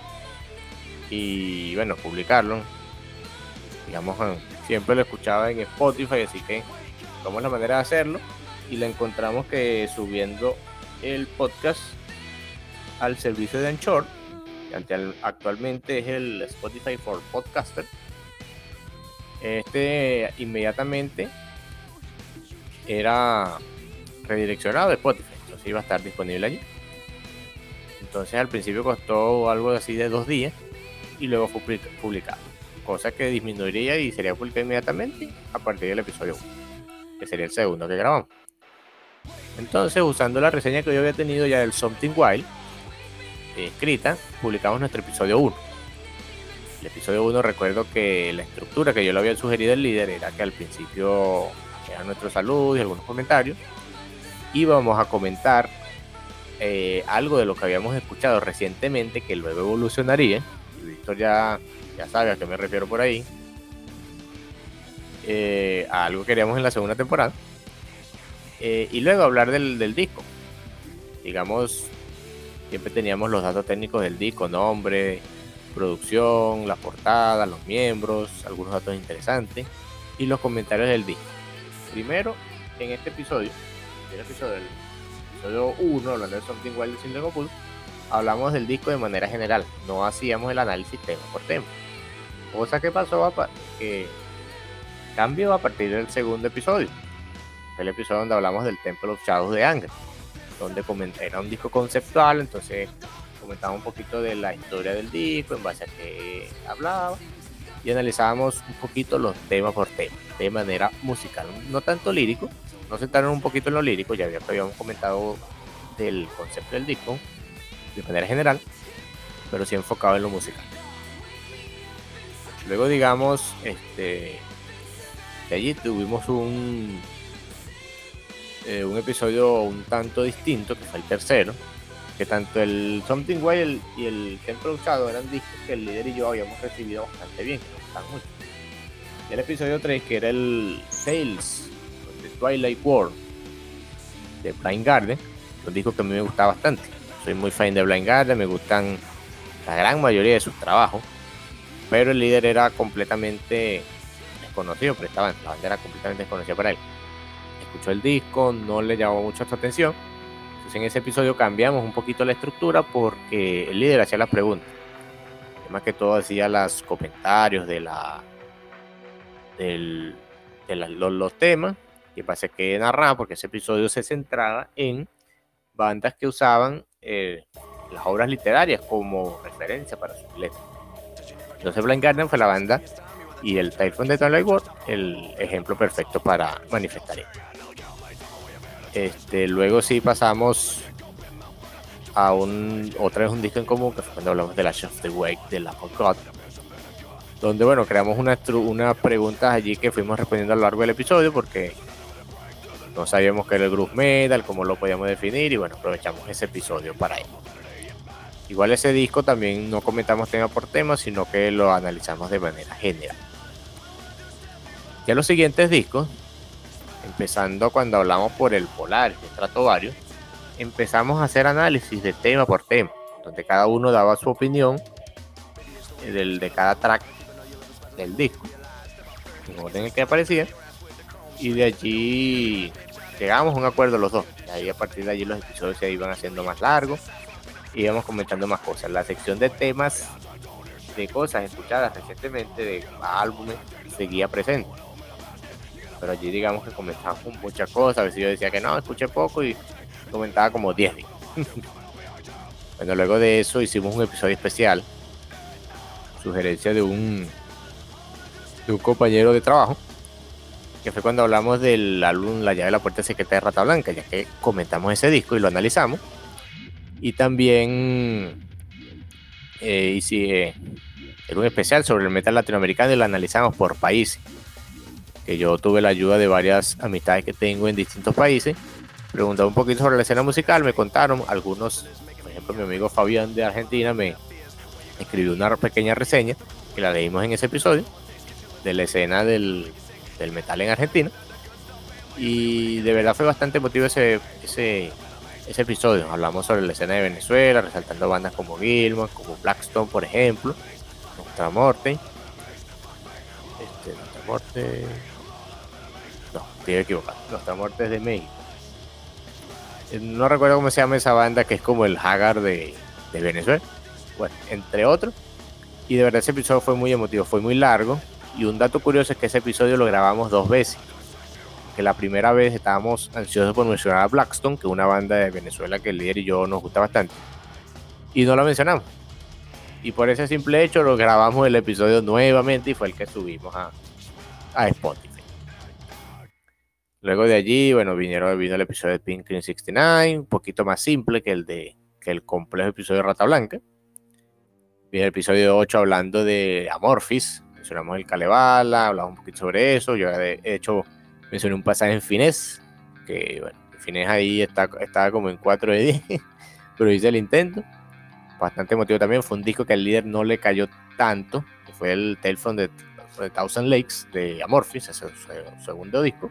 y bueno, publicarlo. Digamos, siempre lo escuchaba en Spotify, así que tomamos la manera de hacerlo y le encontramos que subiendo el podcast al servicio de Anchor, que actualmente es el Spotify for Podcaster, este inmediatamente era redireccionado de Spotify, entonces iba a estar disponible allí. Entonces al principio costó algo así de dos días y luego fue publicado, cosa que disminuiría y sería publicado inmediatamente a partir del episodio 1, que sería el segundo que grabamos. Entonces, usando la reseña que yo había tenido ya del Something Wild, escrita, publicamos nuestro episodio 1. El episodio 1 recuerdo que la estructura que yo le había sugerido al líder era que al principio era nuestro salud y algunos comentarios. Íbamos a comentar eh, algo de lo que habíamos escuchado recientemente que luego evolucionaría. Y Víctor ya, ya sabe a qué me refiero por ahí. Eh, algo que queríamos en la segunda temporada. Eh, y luego hablar del, del disco. Digamos, siempre teníamos los datos técnicos del disco, nombre, producción, la portada, los miembros, algunos datos interesantes y los comentarios del disco. Primero, en este episodio, el episodio, del episodio 1, hablando de Something Wild de Cindy Pool, hablamos del disco de manera general, no hacíamos el análisis tema por tema. Cosa que pasó, que cambió a partir del segundo episodio, el episodio donde hablamos del Temple of Shadows de Anger, donde era un disco conceptual, entonces comentaba un poquito de la historia del disco, en base a qué hablaba, y analizábamos un poquito los temas por tema, de manera musical, no tanto lírico, no sentaron un poquito en lo lírico, ya habíamos comentado del concepto del disco, de manera general, pero sí enfocado en lo musical. Luego, digamos, este, de allí tuvimos un, eh, un episodio un tanto distinto, que fue el tercero, que tanto el Something Wild y el Templo Usado eran discos que el líder y yo habíamos recibido bastante bien, que nos gustan mucho. Y el episodio 3, que era el Sales de Twilight World de Blind Garden, un disco que a mí me gusta bastante. Soy muy fan de Blind Garden, me gustan la gran mayoría de sus trabajos, pero el líder era completamente desconocido, pero esta la banda era completamente desconocida para él. Escuchó el disco, no le llamó mucho su atención, en ese episodio cambiamos un poquito la estructura porque el líder hacía las preguntas. Más que todo hacía los comentarios de los, temas y pasa que narraba porque ese episodio se centraba en bandas que usaban eh, las obras literarias como referencia para sus letras. Entonces Blind Garden fue la banda y el Typhoon de Twilight World el ejemplo perfecto para manifestar esto. Este, luego sí pasamos a un otra vez un disco en común, que fue cuando hablamos de la of the Wake de la God, donde bueno, creamos una, unas preguntas allí que fuimos respondiendo a lo largo del episodio porque no sabíamos qué era el groove metal, cómo lo podíamos definir y bueno, aprovechamos ese episodio para ello. Igual ese disco también no comentamos tema por tema, sino que lo analizamos de manera general. Ya los siguientes discos empezando cuando hablamos por el polar, el trato varios, empezamos a hacer análisis de tema por tema, donde cada uno daba su opinión del, de cada track del disco, en orden en el que aparecía, y de allí llegamos a un acuerdo los dos. Y a partir de allí los episodios se iban haciendo más largos y íbamos comentando más cosas. La sección de temas de cosas escuchadas recientemente de álbumes seguía presente pero allí digamos que comentábamos muchas cosas, a veces yo decía que no, escuché poco y comentaba como 10 bueno, luego de eso hicimos un episodio especial, sugerencia de un, compañero de trabajo, que fue cuando hablamos del álbum La llave de la puerta secreta de Rata Blanca, ya que comentamos ese disco y lo analizamos. Y también eh, hice un especial sobre el metal latinoamericano y lo analizamos por país que yo tuve la ayuda de varias amistades que tengo en distintos países. Preguntaba un poquito sobre la escena musical, me contaron algunos, por ejemplo, mi amigo Fabián de Argentina me escribió una pequeña reseña que la leímos en ese episodio de la escena del, metal en Argentina. Y de verdad fue bastante emotivo ese, episodio. Hablamos sobre la escena de Venezuela, resaltando bandas como Gilman, como Blackstone, por ejemplo, Nuestra Morte. Este, Nuestra Morte. No, estoy equivocado. Nuestra Muerte es de México. Eh, No recuerdo cómo se llama esa banda que es como el Hagar de, Venezuela. Bueno, entre otros. Y de verdad ese episodio fue muy emotivo, fue muy largo. Y un dato curioso es que ese episodio lo grabamos dos veces. Que la primera vez estábamos ansiosos por mencionar a Blackstone, que es una banda de Venezuela que el líder y yo nos gusta bastante. Y no lo mencionamos. Y por ese simple hecho lo grabamos el episodio nuevamente y fue el que subimos a Spotify. Luego de allí, bueno, vinieron, vino el episodio de Pink Cream 69, un poquito más simple que el de que el complejo episodio de Rata Blanca. Viene el episodio 8 hablando de Amorphis, mencionamos el Kalevala, hablamos un poquito sobre eso. Yo de hecho mencioné un pasaje en finés, que bueno, en finés ahí está, estaba como en 4 de 10, pero hice el intento. Bastante emotivo también, fue un disco que al líder no le cayó tanto, que fue el from the Thousand Lakes de Amorphis, ese es su segundo disco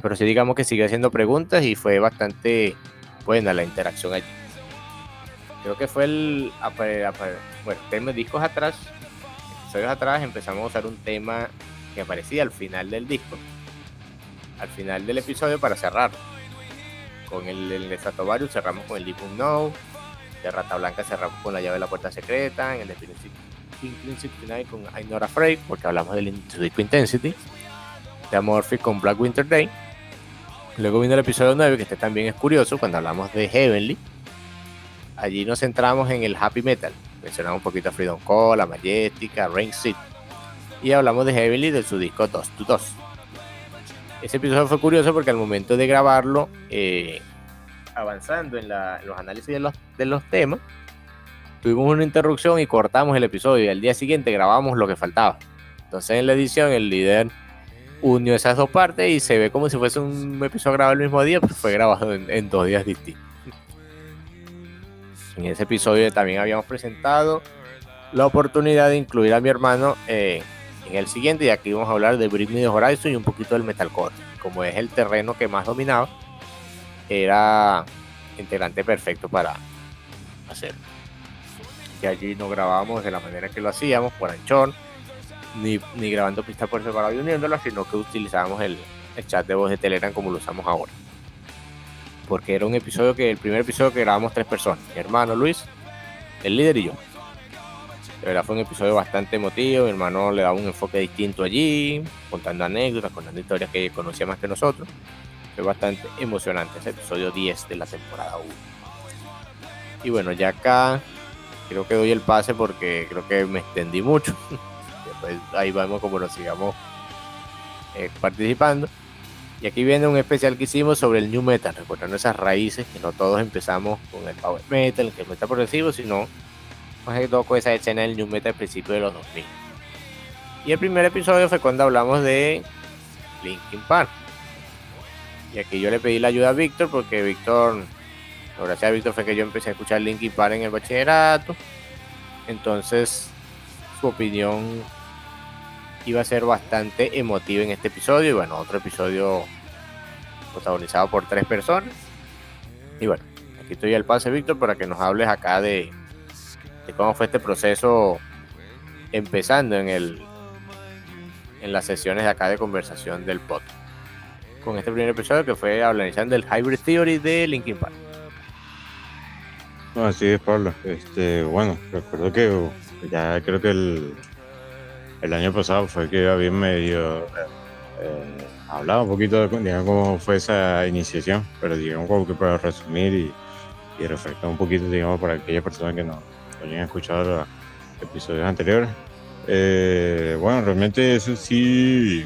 pero sí digamos que sigue haciendo preguntas y fue bastante buena la interacción allí. Creo que fue el, bueno, temas discos atrás, episodios atrás empezamos a usar un tema que aparecía al final del disco, al final del episodio para cerrar. Con el, el Stratovarius cerramos con el Deep Unknown, de Rata Blanca cerramos con la llave de la puerta secreta, en el de 69 con I'm Not Afraid, porque hablamos del in- su disco Intensity, de Amorphic con Black Winter Day. Luego vino el episodio 9, que este también es curioso, cuando hablamos de Heavenly. Allí nos centramos en el Happy Metal. Mencionamos un poquito a Freedom Call, a Majestic, a Rain Seed. Y hablamos de Heavenly de su disco 2 to 2. Ese episodio fue curioso porque al momento de grabarlo, eh, avanzando en, la- en los análisis de los, de los temas, tuvimos una interrupción y cortamos el episodio. Y al día siguiente grabamos lo que faltaba. Entonces en la edición el líder unió esas dos partes y se ve como si fuese un episodio grabado el mismo día, pero fue grabado en, en dos días distintos. En ese episodio también habíamos presentado la oportunidad de incluir a mi hermano eh, en el siguiente, y aquí vamos a hablar de Bring Me the Horizon y un poquito del metalcore. Como es el terreno que más dominaba, era integrante perfecto para hacerlo. Y allí no grabábamos de la manera que lo hacíamos, por anchón, ni, grabando pistas por separado y uniéndolas, sino que utilizábamos el, el chat de voz de Telegram como lo usamos ahora. Porque era un episodio que, el primer episodio que grabamos tres personas, mi hermano Luis, el líder y yo. De verdad fue un episodio bastante emotivo, mi hermano le daba un enfoque distinto allí, contando anécdotas, contando historias que conocía más que nosotros. Fue bastante emocionante ese episodio 10 de la temporada 1. Y bueno, ya acá creo que doy el pase porque creo que me extendí mucho. Después ahí vemos como nos sigamos eh, participando. Y aquí viene un especial que hicimos sobre el New Metal, recordando esas raíces, que no todos empezamos con el Power Metal, que el Metal progresivo, sino más que todo con esa escena del New Metal al principio de los 2000. Y el primer episodio fue cuando hablamos de Linkin Park. Y aquí yo le pedí la ayuda a Víctor, porque Víctor, gracias a Víctor fue que yo empecé a escuchar Linkin Park en el bachillerato. Entonces, su opinión iba a ser bastante emotiva en este episodio. Y bueno, otro episodio protagonizado por tres personas. Y bueno, aquí estoy al pase, Víctor, para que nos hables acá de, de cómo fue este proceso empezando en el en las sesiones de acá de conversación del podcast. Con este primer episodio que fue analizando el Hybrid Theory de Linkin Park. Así es, Pablo. Este, bueno, recuerdo que ya creo que el, el año pasado fue que había medio eh, hablado un poquito de digamos, cómo fue esa iniciación, pero digamos como que para resumir y, y refrescar un poquito, digamos, para aquellas personas que no, no hayan escuchado los episodios anteriores. Eh, bueno, realmente eso sí,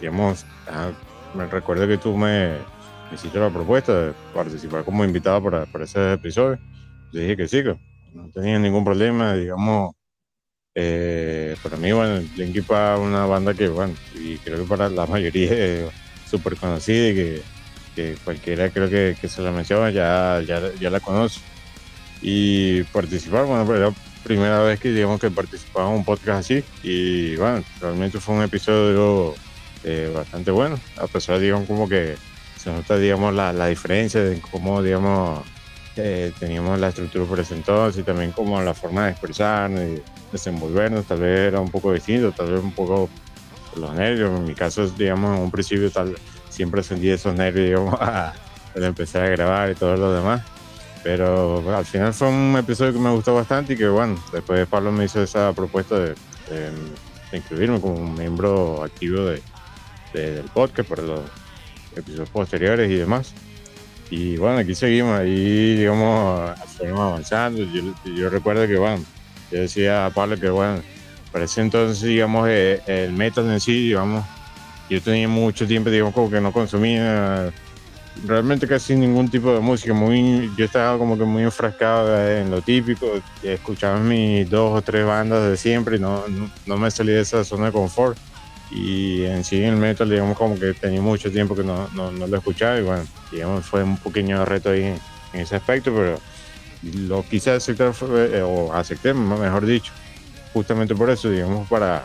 digamos, ah, me recuerdo que tú me, me hiciste la propuesta de participar como invitado para, para ese episodio. Yo dije que sí, que no tenía ningún problema, digamos. Eh, para mí, bueno, Linkin Park es una banda que, bueno, y creo que para la mayoría es súper conocida y que, que cualquiera creo que, que se la menciona ya, ya, ya la conoce. Y participar, bueno, era la primera vez que digamos que participaba en un podcast así y bueno, realmente fue un episodio eh, bastante bueno, a pesar digamos como que se nota digamos la, la diferencia de cómo digamos eh, teníamos la estructura por ese entonces y también como la forma de expresarnos y desenvolvernos, tal vez era un poco distinto, tal vez un poco los nervios. En mi caso, digamos, en un principio tal, siempre sentí esos nervios, digamos, al empezar a grabar y todo lo demás. Pero al final fue un episodio que me gustó bastante y que, bueno, después Pablo me hizo esa propuesta de, incluirme como un miembro activo de, del podcast para los episodios posteriores y demás. Y bueno, aquí seguimos, ahí digamos, fuimos avanzando. Yo, recuerdo que, bueno, yo decía a Pablo que, bueno, para ese entonces, digamos, eh, el metal en sí, digamos, yo tenía mucho tiempo, digamos, como que no consumía realmente casi ningún tipo de música. Muy, yo estaba como que muy enfrascado en lo típico, escuchaba mis dos o tres bandas de siempre y no, no, me salí de esa zona de confort. Y en sí el metal, digamos, como que tenía mucho tiempo que no, no, no lo escuchaba y bueno, digamos, fue un pequeño reto ahí en, ese aspecto, pero lo quise aceptar, eh, o acepté, mejor dicho, justamente por eso, digamos, para,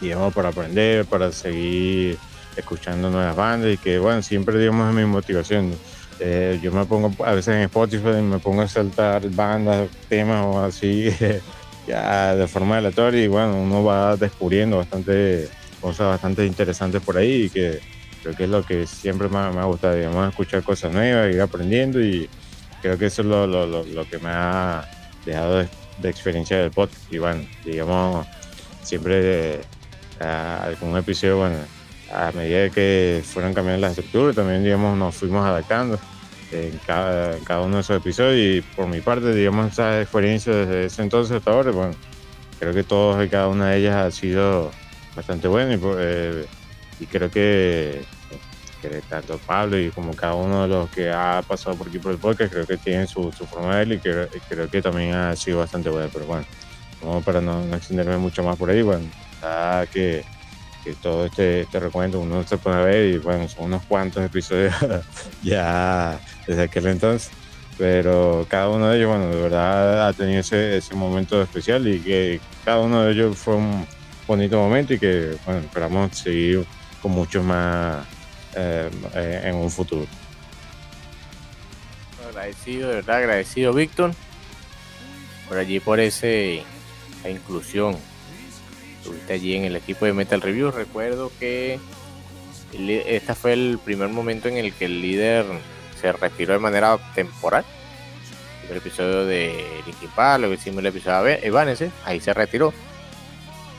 digamos, para aprender, para seguir escuchando nuevas bandas y que, bueno, siempre, digamos, es mi motivación. Eh, yo me pongo a veces en Spotify, me pongo a saltar bandas, temas o así, ya de forma aleatoria y bueno, uno va descubriendo bastante cosas bastante interesantes por ahí y que creo que es lo que siempre me, me ha gustado, digamos, escuchar cosas nuevas, ir aprendiendo y creo que eso es lo, lo, lo, que me ha dejado de, de, experiencia del podcast. Y bueno, digamos, siempre uh, algún episodio, bueno, a medida que fueron cambiando las estructuras, también digamos, nos fuimos adaptando en cada, cada uno de esos episodios. Y por mi parte, digamos, esa experiencia desde ese entonces hasta ahora, bueno, creo que todos y cada una de ellas ha sido bastante buena y, eh, y creo que, tanto Pablo y como cada uno de los que ha pasado por aquí por el podcast, creo que tienen su, su forma de él y creo, que también ha sido bastante buena, pero bueno, como para no, no extenderme mucho más por ahí, bueno, que que todo este, este recuento uno se puede ver y bueno, son unos cuantos episodios ya desde aquel entonces, pero cada uno de ellos, bueno, de verdad ha tenido ese, ese momento especial y que cada uno de ellos fue un bonito momento y que, bueno, esperamos seguir con muchos más eh, en un futuro. Agradecido, de verdad, agradecido Víctor por allí por ese, esa inclusión estuviste allí en el equipo de Metal Review. Recuerdo que este fue el primer momento en el que el líder se retiró de manera temporal. El episodio de Linkin Park, luego hicimos el episodio de Evanescence, ahí se retiró.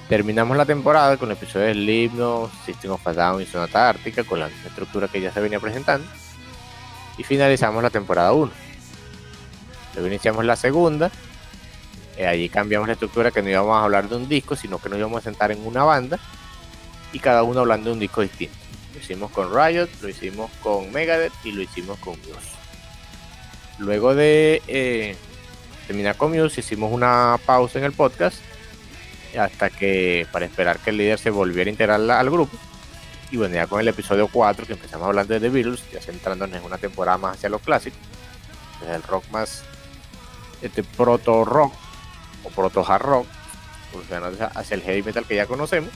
Terminamos la temporada con el episodio de Slipknot, System of a Down y Sonata Ártica con la misma estructura que ya se venía presentando. Y finalizamos la temporada 1. Luego iniciamos la segunda, eh, allí cambiamos la estructura que no íbamos a hablar de un disco, sino que nos íbamos a sentar en una banda y cada uno hablando de un disco distinto. Lo hicimos con Riot, lo hicimos con Megadeth y lo hicimos con Muse. Luego de eh, terminar con Muse, hicimos una pausa en el podcast hasta que para esperar que el líder se volviera a integrar al grupo. Y bueno, ya con el episodio 4 que empezamos hablando de The Beatles, ya centrándonos en una temporada más hacia los clásicos, el rock más este proto rock o proto hard rock, hacia el heavy metal que ya conocemos,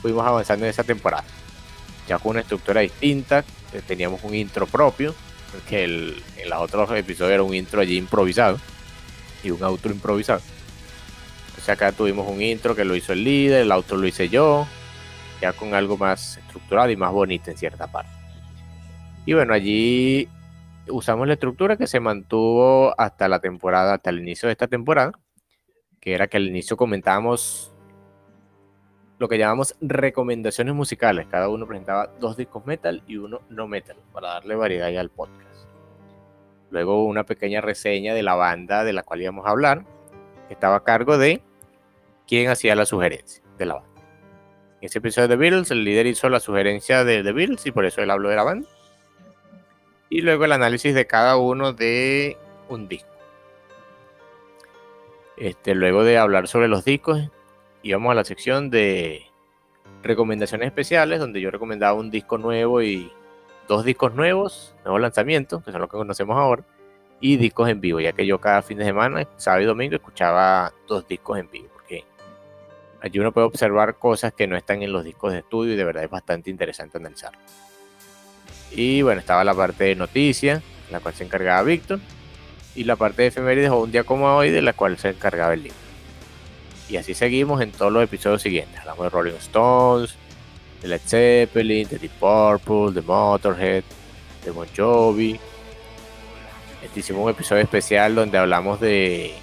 fuimos avanzando en esa temporada. Ya con una estructura distinta, eh, teníamos un intro propio, que en los otros episodios era un intro allí improvisado y un outro improvisado. Entonces acá tuvimos un intro que lo hizo el líder, el outro lo hice yo, ya con algo más estructurado y más bonito en cierta parte. Y bueno, allí usamos la estructura que se mantuvo hasta la temporada, hasta el inicio de esta temporada, que era que al inicio comentábamos lo que llamamos recomendaciones musicales. Cada uno presentaba dos discos metal y uno no metal, para darle variedad al podcast. Luego una pequeña reseña de la banda de la cual íbamos a hablar, que estaba a cargo de quien hacía la sugerencia de la banda. En ese episodio de The Beatles, el líder hizo la sugerencia de The Beatles y por eso él habló de la banda. Y luego el análisis de cada uno de un disco. Este, luego de hablar sobre los discos, íbamos a la sección de recomendaciones especiales, donde yo recomendaba un disco nuevo y dos discos nuevos, nuevos lanzamientos, que son los que conocemos ahora, y discos en vivo, ya que yo cada fin de semana, sábado y domingo, escuchaba dos discos en vivo, allí uno puede observar cosas que no están en los discos de estudio y de verdad es bastante interesante analizar. Y bueno, estaba la parte de noticias, la cual se encargaba Víctor, y la parte de efemérides o un día como hoy de la cual se encargaba el libro. Y así seguimos en todos los episodios siguientes. Hablamos de Rolling Stones, de Led Zeppelin, de Deep Purple, de Motorhead, de Bon Jovi. Este hicimos un episodio especial donde hablamos de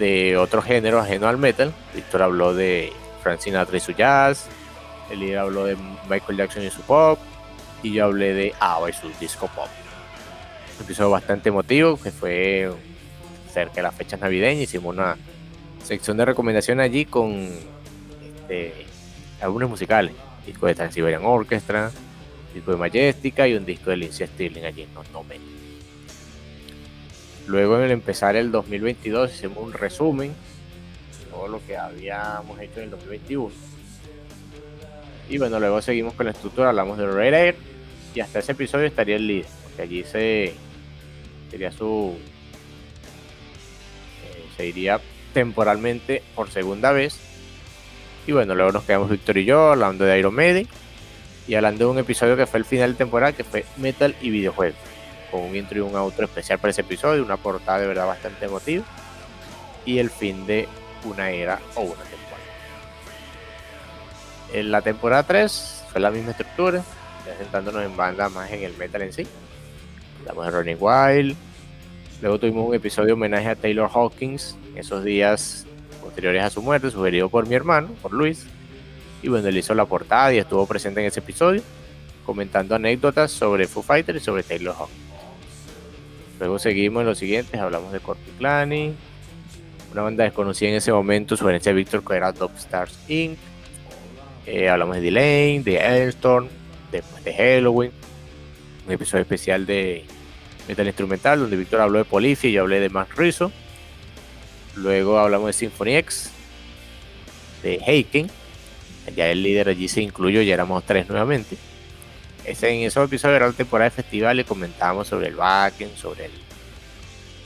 de otro género ajeno al metal. Víctor habló de Frank Sinatra y su jazz, Eli habló de Michael Jackson y su pop, y yo hablé de ABBA y su disco pop. Un episodio bastante emotivo, que fue cerca de las fechas navideñas. Hicimos una sección de recomendación allí con este, álbumes musicales. Disco de Transiberian Orchestra, disco de Majestica y un disco de Lindsay Stirling allí en No Luego en el empezar el 2022 hicimos un resumen de todo lo que habíamos hecho en el 2021. Y bueno, luego seguimos con la estructura, hablamos de Red Air y hasta ese episodio estaría el líder, porque allí se sería su eh, se iría temporalmente por segunda vez. Y bueno, luego nos quedamos Víctor y yo hablando de Iron Maiden y hablando de un episodio que fue el final de temporada, que fue Metal y videojuegos con un intro y un outro especial para ese episodio, una portada de verdad bastante emotiva y el fin de una era o una temporada. En la temporada 3 fue la misma estructura, ya sentándonos en banda más en el metal en sí. Hablamos de Running Wild, luego tuvimos un episodio homenaje a Taylor Hawkins, esos días posteriores a su muerte, sugerido por mi hermano, por Luis. Y bueno, él hizo la portada y estuvo presente en ese episodio, comentando anécdotas sobre Foo Fighters y sobre Taylor Hawkins. Luego seguimos en los siguientes, hablamos de Corpiclani, una banda desconocida en ese momento, sugerencia de Víctor que era Top Stars Inc. Eh, hablamos de Delane, de Airstorm, de, de Halloween, un episodio especial de Metal Instrumental donde Víctor habló de Polifia y yo hablé de Max Rizzo. Luego hablamos de Symphony X, de Heiken, ya el líder allí se incluyó, ya éramos tres nuevamente en esos episodios era la temporada de festival y comentábamos sobre el backend, sobre el,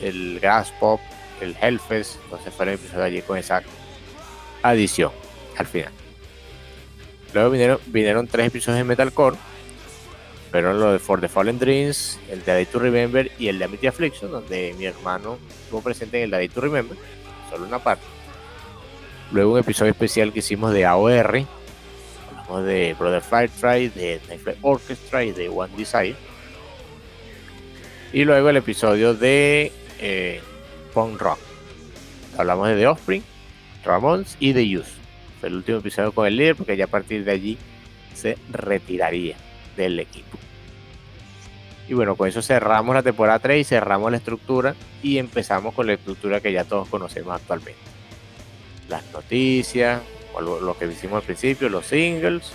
el Grass Pop, el Hellfest. Entonces fue el episodio allí con esa adición al final. Luego vinieron, vinieron tres episodios de Metalcore. Fueron los de For the Fallen Dreams, el de Day to Remember y el de Amity Affliction, donde mi hermano estuvo presente en el de Day to Remember, solo una parte. Luego un episodio especial que hicimos de AOR, de Brother Firefly, de Nightfly Orchestra y de One Desire. Y luego el episodio de eh, Punk Rock. Hablamos de The Offspring, Ramones y The Use. Fue el último episodio con el líder porque ya a partir de allí se retiraría del equipo. Y bueno, con eso cerramos la temporada 3 y cerramos la estructura y empezamos con la estructura que ya todos conocemos actualmente. Las noticias, lo, que hicimos al principio, los singles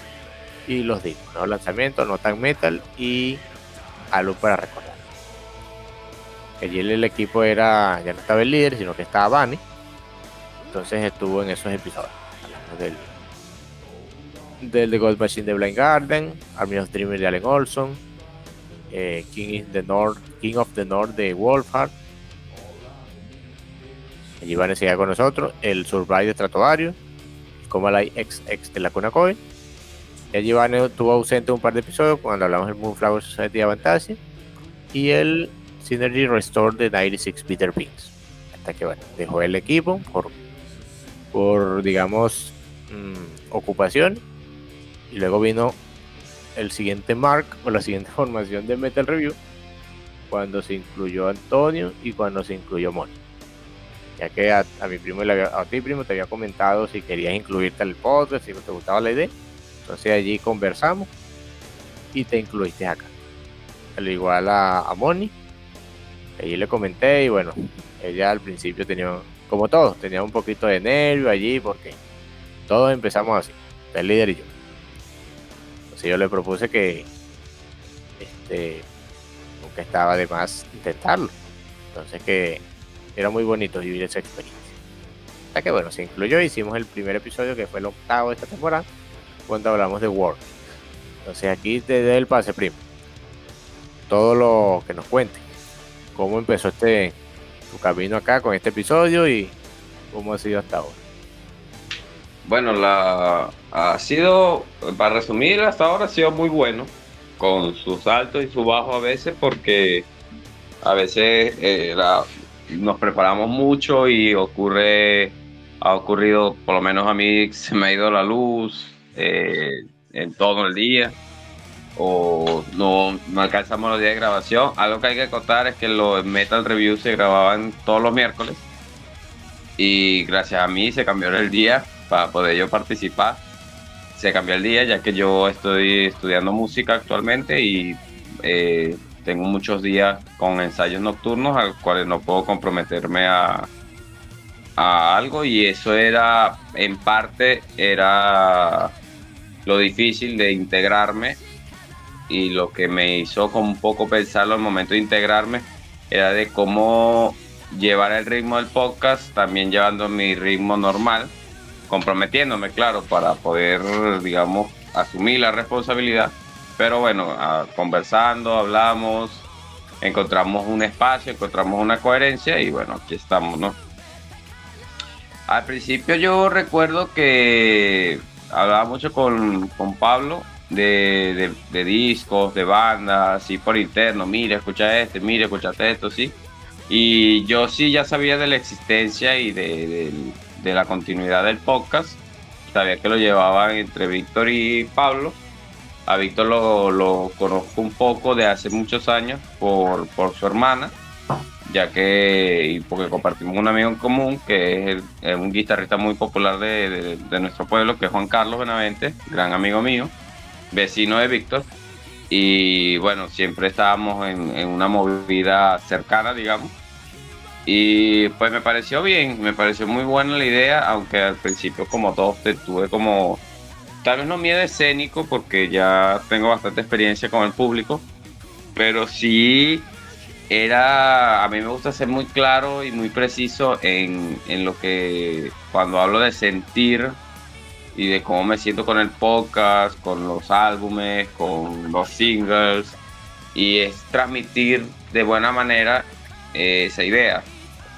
y los discos, los lanzamientos, no tan metal y algo para recordar. Allí el, equipo era, ya no estaba el líder, sino que estaba Bunny. Entonces estuvo en esos episodios. Del, The Gold Machine de Blind Garden, Army of Dreamers de Allen Olson, eh, King of the North de Wolfhard. Allí van a seguir con nosotros, el Survive de Stratovarius como la ex ex de la Coin. El Giovanni estuvo ausente un par de episodios cuando hablamos del Moonflower Society Fantasy y el Synergy Restore de 96 Peter Beans. Hasta que bueno, dejó el equipo por, por digamos, mm, ocupación. Y luego vino el siguiente mark o la siguiente formación de Metal Review cuando se incluyó Antonio y cuando se incluyó Mon ya que a, mi primo, a ti primo te había comentado si querías incluirte al podcast, si te gustaba la idea. Entonces allí conversamos y te incluiste acá. Al igual a, a Moni, allí le comenté y bueno, ella al principio tenía, como todos, tenía un poquito de nervio allí porque todos empezamos así, el líder y yo. Entonces yo le propuse que este, nunca estaba de más intentarlo. Entonces que era muy bonito vivir esa experiencia. Hasta que bueno, se incluyó, hicimos el primer episodio que fue el octavo de esta temporada, cuando hablamos de World. Entonces aquí te doy el pase, primo. Todo lo que nos cuente. Cómo empezó este tu camino acá con este episodio y cómo ha sido hasta ahora. Bueno, la ha sido, para resumir, hasta ahora ha sido muy bueno, con sus altos y sus bajos a veces, porque A veces eh, nos preparamos mucho y ocurre, ha ocurrido, por lo menos a mí se me ha ido la luz eh, en todo el día o no, alcanzamos los días de grabación. Algo que hay que contar es que los Metal Reviews se grababan todos los miércoles y gracias a mí se cambió el día para poder yo participar. Se cambió el día ya que yo estoy estudiando música actualmente y eh, tengo muchos días con ensayos nocturnos a los cuales no puedo comprometerme a, algo y eso era en parte era lo difícil de integrarme y lo que me hizo con un poco pensarlo al momento de integrarme era de cómo llevar el ritmo del podcast, también llevando mi ritmo normal, comprometiéndome, claro, para poder, digamos, asumir la responsabilidad. Pero bueno, conversando, hablamos, encontramos un espacio, encontramos una coherencia y bueno, aquí estamos, ¿no? Al principio yo recuerdo que hablaba mucho con, con Pablo de, discos, de bandas, así por interno, mire, escucha este, mire, escuchate esto, sí. Y yo sí ya sabía de la existencia y de, la continuidad del podcast. Sabía que lo llevaban entre Víctor y Pablo. A Víctor lo, conozco un poco de hace muchos años por, su hermana, ya que, porque compartimos un amigo en común, que es, un guitarrista muy popular de, de, nuestro pueblo, que es Juan Carlos Benavente, gran amigo mío vecino de Víctor. Y bueno, siempre estábamos en, una movida cercana, digamos. Y pues me pareció bien, me pareció muy buena la idea, aunque al principio como todos tuve como, tal vez no miedo escénico, porque ya tengo bastante experiencia con el público, pero sí era, a mí me gusta ser muy claro y muy preciso en, en lo que, cuando hablo de sentir y de cómo me siento con el podcast, con los álbumes, con los singles, y es transmitir de buena manera eh, esa idea,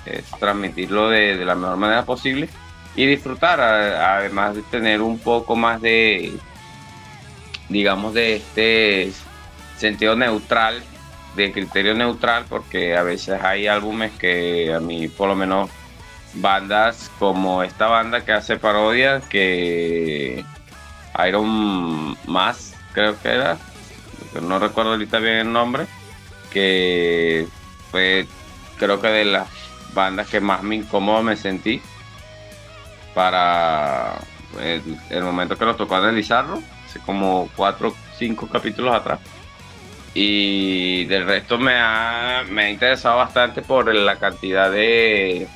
es transmitirlo de, la mejor manera posible y disfrutar, además de tener un poco más de, digamos, de este sentido neutral, de criterio neutral, porque a veces hay álbumes que a mí por lo menos bandas como esta banda que hace parodias que Iron Mass creo que era no recuerdo ahorita bien el nombre que fue creo que de las bandas que más me incómodo me sentí para el, momento que nos tocó analizarlo hace como cuatro cinco capítulos atrás y del resto me ha, me ha interesado bastante por la cantidad de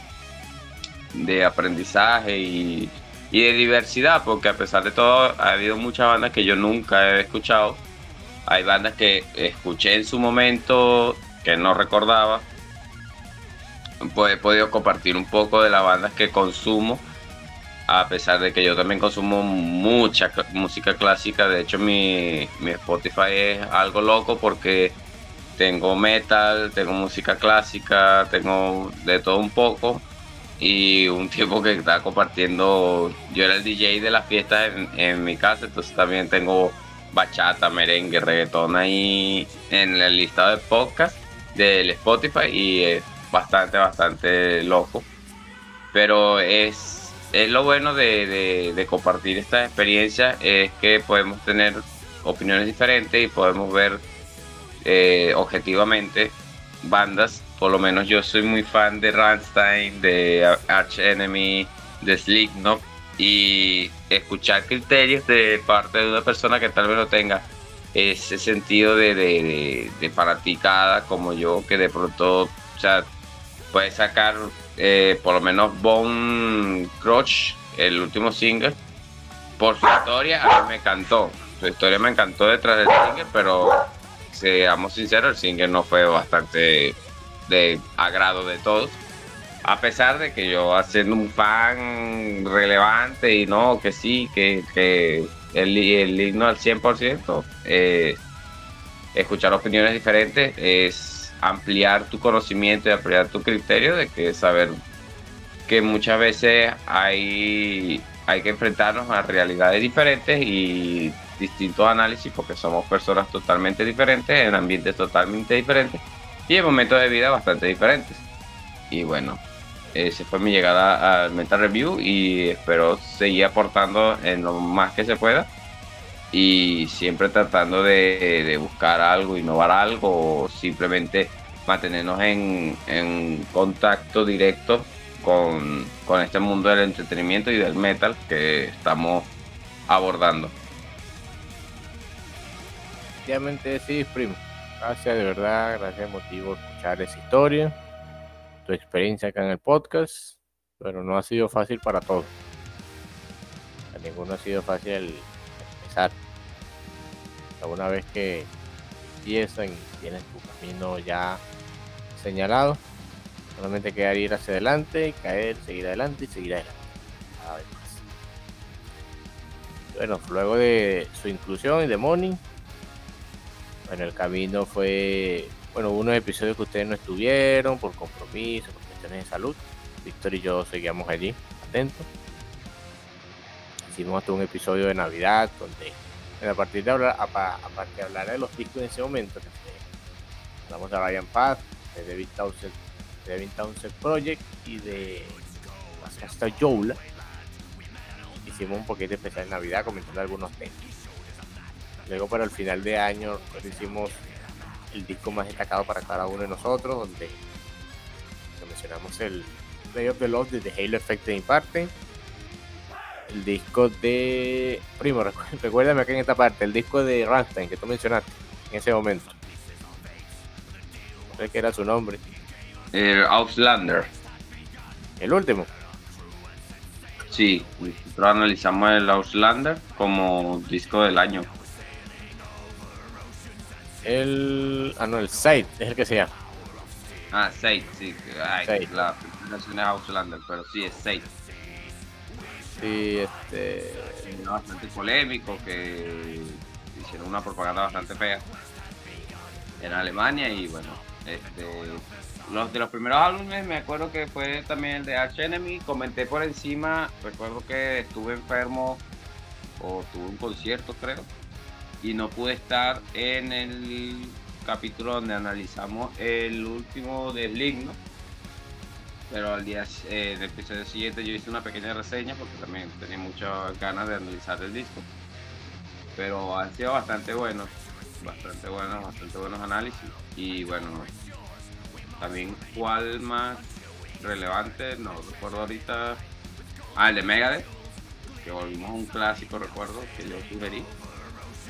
de aprendizaje y, de diversidad, porque a pesar de todo ha habido muchas bandas que yo nunca he escuchado. Hay bandas que escuché en su momento que no recordaba. Pues he podido compartir un poco de las bandas que consumo, a pesar de que yo también consumo mucha música clásica. De hecho, mi, mi Spotify es algo loco porque tengo metal, tengo música clásica, tengo de todo un poco y un tiempo que estaba compartiendo, yo era el DJ de las fiestas en, mi casa, entonces también tengo bachata, merengue, reggaetón ahí en el listado de podcast del Spotify y es bastante, bastante loco. Pero es, es lo bueno de, compartir esta experiencia, es que podemos tener opiniones diferentes y podemos ver eh, objetivamente bandas. Por lo menos yo soy muy fan de Rammstein, de Arch Enemy, de Slipknot y escuchar criterios de parte de una persona que tal vez no tenga ese sentido de, de, fanaticada como yo, que de pronto o sea, puede sacar eh, por lo menos Bone Crush, el último single, por su historia, a mí me encantó. Su historia me encantó detrás del single, pero seamos sinceros, el single no fue bastante de agrado de todos. A pesar de que yo haciendo un fan relevante y no, que sí, que, que el, el himno al 100%, eh, escuchar opiniones diferentes es ampliar tu conocimiento y ampliar tu criterio de que saber que muchas veces hay, hay que enfrentarnos a realidades diferentes y distintos análisis porque somos personas totalmente diferentes en ambientes totalmente diferentes y en momentos de vida bastante diferentes. Y bueno, esa fue mi llegada al Metal Review y espero seguir aportando en lo más que se pueda y siempre tratando de, buscar algo, innovar algo o simplemente mantenernos en, en contacto directo con, con, este mundo del entretenimiento y del metal que estamos abordando. Efectivamente, sí, primo. Gracias, de verdad, gracias, motivo escuchar esa historia, tu experiencia acá en el podcast, pero no ha sido fácil para todos. A ninguno ha sido fácil empezar. Una vez que empiezan y tienes tu camino ya señalado, solamente queda ir hacia adelante, caer, seguir adelante y seguir adelante. Bueno, luego de su inclusión y de Morning, bueno, el camino fue, bueno, unos episodios que ustedes no estuvieron por compromiso, por cuestiones de salud. Víctor y yo seguíamos allí, atentos. Hicimos hasta un episodio de Navidad donde a partir de hablar, aparte de hablar de los discos en ese momento, hablamos de Ryan Path, de David Townsend, de Project y de hasta Joula. Hicimos un poquito especial de Navidad comentando algunos temas. Luego para el final de año pues, hicimos el disco más destacado para cada uno de nosotros, donde mencionamos el Play of the de The Halo Effect de mi parte, el disco de. Primo, recuérdame acá en esta parte, el disco de Rammstein que tú mencionaste en ese momento. No sé qué era su nombre. El Outlander. El último. Sí, nosotros analizamos el Outlander como disco del año. El. Ah, no, el Side es el que se llama. Ah, Side, sí. Ay, la presentación es Outlander, pero sí es Side. Sí, este. Bastante polémico, que hicieron una propaganda bastante fea en Alemania y bueno, este. Los de los primeros álbumes me acuerdo que fue también el de Arch Enemy, comenté por encima, recuerdo que estuve enfermo o tuve un concierto creo y no pude estar en el capítulo donde analizamos el último de Slim, Pero al día eh, del episodio siguiente yo hice una pequeña reseña porque también tenía muchas ganas de analizar el disco. Pero han sido bastante buenos, bastante buenos, bastante buenos análisis. Y bueno, también cuál más relevante, no recuerdo ahorita. Ah, el de Megadeth, que volvimos a un clásico, recuerdo, que yo sugerí.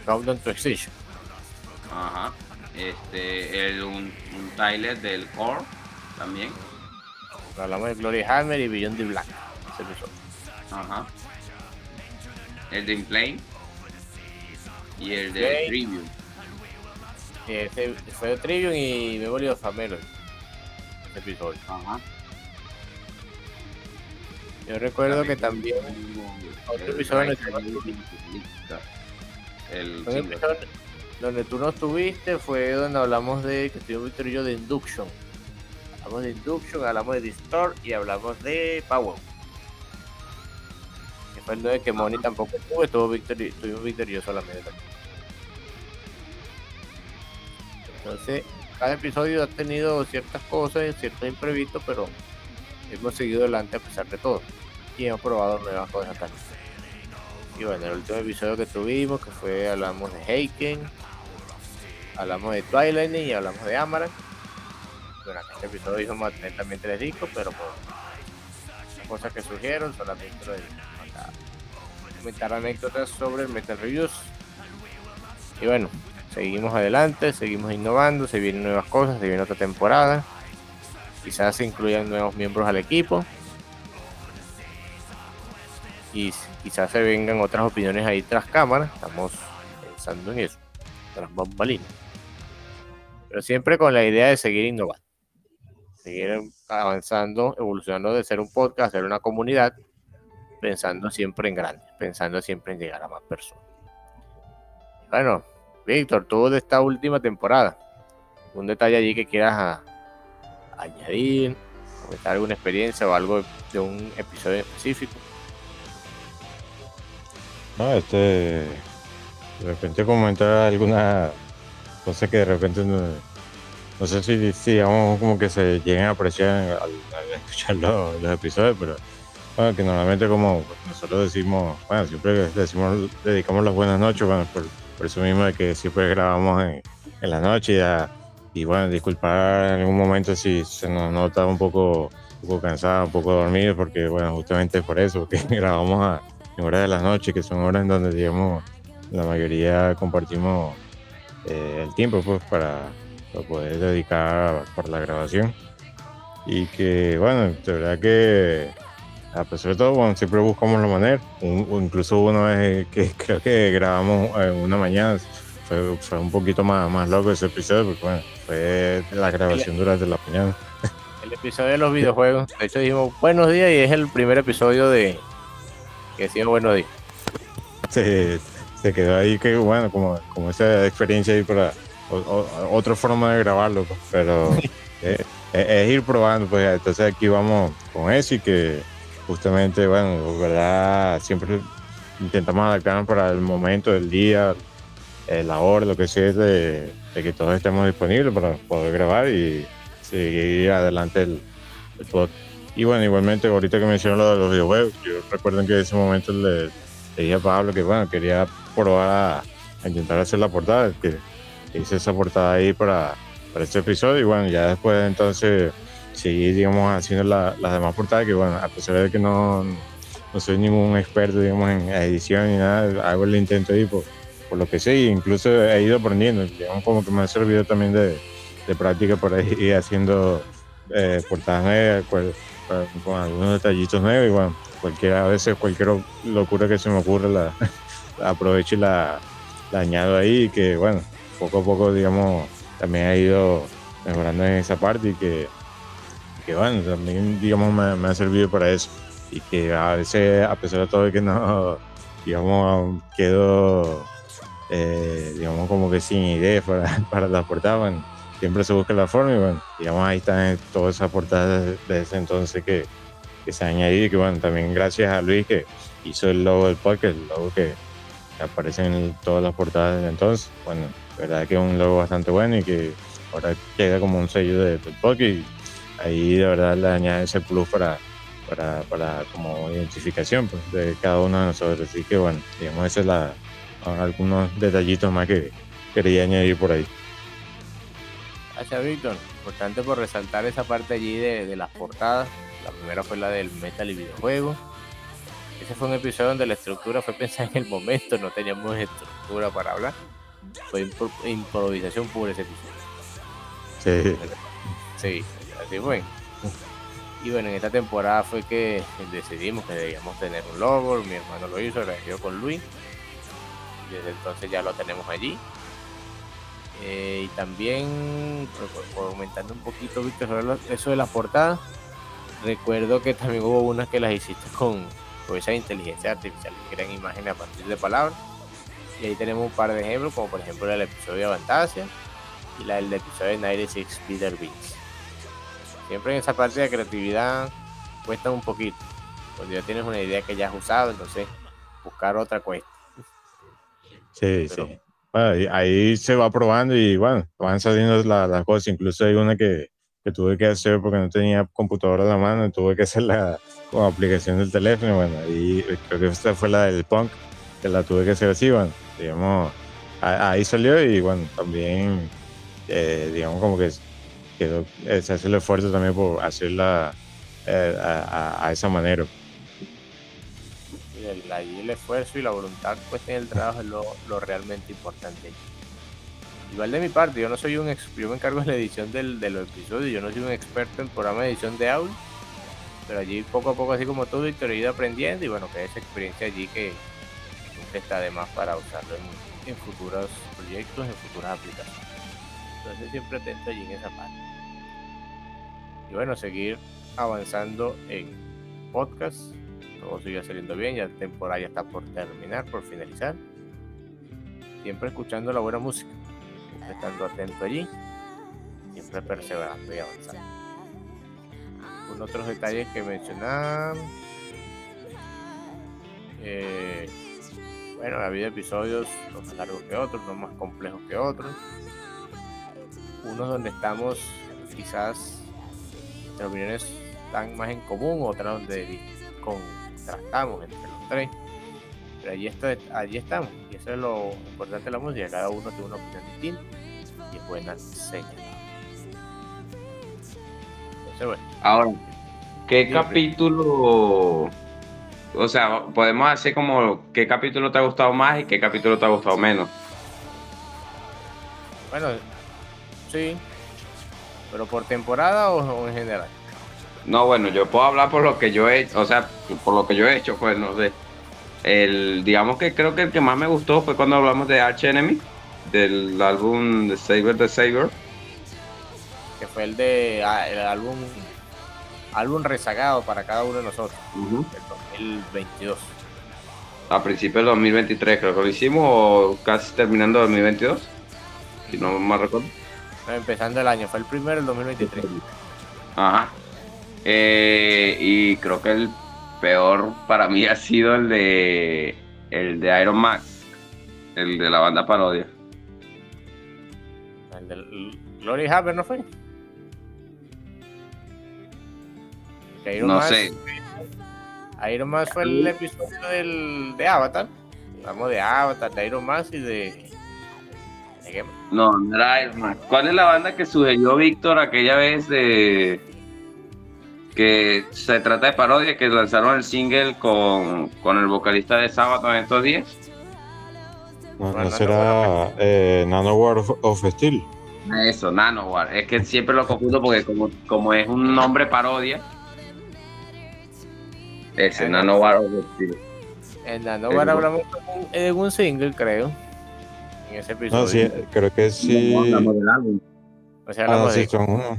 Countdown to Extinction. Ajá. Este, el, un, un Tyler del Core también. Hablamos de Glory Hammer y Beyond the Black. Ajá. El de Inflame. Y el de Tribune. Ese fue de Tribune y me volvió Famelo. Ese episodio. Ajá. Yo recuerdo que también otro episodio el donde tú no estuviste fue donde hablamos de que estuvo Víctor y yo de Induction. Hablamos de Induction, hablamos de Distort y hablamos de Power. Que fue el que Moni tampoco estuvo, estuvo Víctor y, estuvimos Víctor y yo solamente. Entonces, cada episodio ha tenido ciertas cosas, ciertos imprevistos, pero hemos seguido adelante a pesar de todo. Y hemos probado nuevas cosas también. Y bueno, el último episodio que tuvimos, que fue, hablamos de Heiken, hablamos de Twilight y hablamos de Amaranth. Bueno, este episodio hizo más también tres discos, pero por cosas que surgieron, solamente lo de comentar anécdotas sobre el Metal Reviews. Y bueno, seguimos adelante, seguimos innovando, se vienen nuevas cosas, se viene otra temporada. Quizás se incluyan nuevos miembros al equipo. Y quizás se vengan otras opiniones ahí tras cámara. Estamos pensando en eso, tras bambalinas. Pero siempre con la idea de seguir innovando, seguir avanzando, evolucionando de ser un podcast, ser una comunidad, pensando siempre en grande, pensando siempre en llegar a más personas. Bueno, Víctor, tú de esta última temporada, un detalle allí que quieras añadir, comentar alguna experiencia o algo de un episodio específico. No, este. De repente comentar alguna cosa que de repente no sé si, digamos como que se lleguen a apreciar al, escuchar los, episodios, pero bueno, que normalmente como nosotros decimos, bueno, siempre decimos, dedicamos las buenas noches, bueno, por, eso mismo de que siempre grabamos en, en la noche y, bueno, disculpar en algún momento si se nos nota un poco, un poco cansado, un poco dormido, porque bueno, justamente por eso, porque grabamos a en horas de la noche, que son horas en donde digamos la mayoría compartimos eh, el tiempo pues para poder dedicar para la grabación. Y que, bueno, de verdad que a pesar de todo, bueno, siempre buscamos la manera. O incluso una vez que creo que grabamos en una mañana, fue, fue, un poquito más, más loco ese episodio, porque bueno, fue la grabación durante la mañana. El episodio de los videojuegos. De hecho dijimos buenos días y es el primer episodio de que decía buenos días. Se, se quedó ahí que bueno, como, como esa experiencia ahí para otra forma de grabarlo, pues, pero es, ir probando, pues entonces aquí vamos con eso y que justamente, bueno, verdad, siempre intentamos adaptarnos para el momento del día, eh, la hora, lo que sea, de, que todos estemos disponibles para poder grabar y seguir adelante el, el Y bueno, igualmente, ahorita que mencionó lo de los videojuegos, yo recuerdo que en ese momento le, dije a Pablo que, bueno, quería probar a, a intentar hacer la portada, que hice esa portada ahí para, para este episodio y bueno, ya después entonces seguí, digamos, haciendo las demás portadas que bueno, a pesar de que no, no soy ningún experto, digamos, en edición ni nada, hago el intento ahí por, por lo que sé e incluso he ido aprendiendo, digamos, como que me ha servido también de, de práctica por ahí haciendo eh, portadas nuevas, con algunos detallitos nuevos y bueno, cualquiera, a veces cualquier locura que se me ocurra la, aprovecho y la, añado ahí que bueno, poco a poco, digamos, también ha ido mejorando en esa parte y que, que bueno, también, digamos, me, ha servido para eso. Y que a veces, a pesar de todo, que no, digamos, quedo, eh, digamos, como que sin ideas para, para la portada, bueno, siempre se busca la forma y bueno, digamos, ahí están todas esas portadas de ese entonces que, que se han añadido y que bueno, también gracias a Luis que hizo el logo del podcast, el logo que aparece en todas las portadas de entonces, bueno, verdad que es un logo bastante bueno y que ahora queda como un sello de, del y ahí de verdad le añade ese plus para, para, para como identificación pues, de cada uno de nosotros. Así que bueno, digamos, esos son algunos detallitos más que quería añadir por ahí. Gracias, Víctor. Importante por resaltar esa parte allí de, de las portadas. La primera fue la del metal y videojuego. Ese fue un episodio donde la estructura fue pensada en el momento, no teníamos estructura para hablar. Fue improvisación pura ese episodio. Sí. Sí, así fue. Y bueno, en esta temporada fue que decidimos que debíamos tener un logo, mi hermano lo hizo, agradecido con Luis. Desde entonces ya lo tenemos allí. Eh, y también, comentando un poquito, Víctor, sobre eso de las portadas, recuerdo que también hubo unas que las hiciste con, con esa inteligencia artificial que crean imágenes a partir de palabras. Y ahí tenemos un par de ejemplos, como por ejemplo el episodio de Avantasia y la del episodio de 96 Peter Beats. Siempre en esa parte de creatividad cuesta un poquito. Cuando ya tienes una idea que ya has usado, entonces buscar otra cuesta. Sí, sí. ahí, se va probando y bueno, van saliendo las cosas. Incluso hay una que, que, tuve que hacer porque no tenía computadora a la mano, tuve que hacerla con aplicación del teléfono. Bueno, y creo que esta fue la del punk, que la tuve que hacer así, bueno digamos, ahí salió y bueno, también, eh, digamos, como que eh, se hace el esfuerzo también por hacerla eh, a, esa manera. El, el esfuerzo y la voluntad pues en el trabajo es lo, realmente importante. Igual de mi parte, yo no soy un yo me encargo de la edición del, de los episodios, yo no soy un experto en programa de edición de audio, pero allí poco a poco, así como tú, Víctor, he ido aprendiendo y bueno, que esa experiencia allí que, está además para usarlo en, futuros proyectos, en futuras aplicaciones. Entonces siempre atento allí en esa parte. Y bueno, seguir avanzando en podcast. Todo sigue saliendo bien, ya la temporada ya está por terminar, por finalizar. Siempre escuchando la buena música, estando atento allí, siempre perseverando y avanzando. Con otros detalles que mencionar. Eh, bueno, ha habido episodios, más largos que otros, no más complejos que otros. unos donde estamos quizás nuestras opiniones están más en común, otras donde contrastamos entre los tres. Pero allí, está, allí estamos, y eso es lo importante de la música, cada uno tiene una opinión distinta y es buena señal. Entonces, bueno, Ahora, ¿qué capítulo? O sea, podemos hacer como qué capítulo te ha gustado más y qué capítulo te ha gustado menos. bueno, sí, pero por temporada o, o en general. No, bueno, yo puedo hablar por lo que yo he hecho, o sea, por lo que yo he hecho, pues no sé. El, digamos que creo que el que más me gustó fue cuando hablamos de Arch Enemy, del álbum de Saber the Saber. que fue el de ah, el álbum álbum rezagado para cada uno de nosotros el 2022 A principios del 2023 creo que lo hicimos o casi terminando el 2022. Si no me recuerdo. No, empezando el año fue el primero el 2023 Ajá. Eh, y creo que el peor para mí ha sido el de el de Iron Max, el de la banda parodia. el del Glory Hammer no fue Que Iron No Man- sé. Iron Man fue el episodio del, de Avatar hablamos de Avatar de Iron Man y de, de qué más? No, no era Iron Max. ¿Cuál es la banda que sugirió Víctor aquella vez de que se trata de parodia que lanzaron el single con, con el vocalista de Sábado en estos días? No, no será eh, Nanowar of, of Steel. Eso, Nanowar. Es que siempre lo confundo porque como, como es un nombre parodia. Ese, Nanowar en Nova El- hablamos de un, un single creo en ese episodio No, sí, creo que sí. Hablamos del álbum. o sea Ah, no, sí, son uno.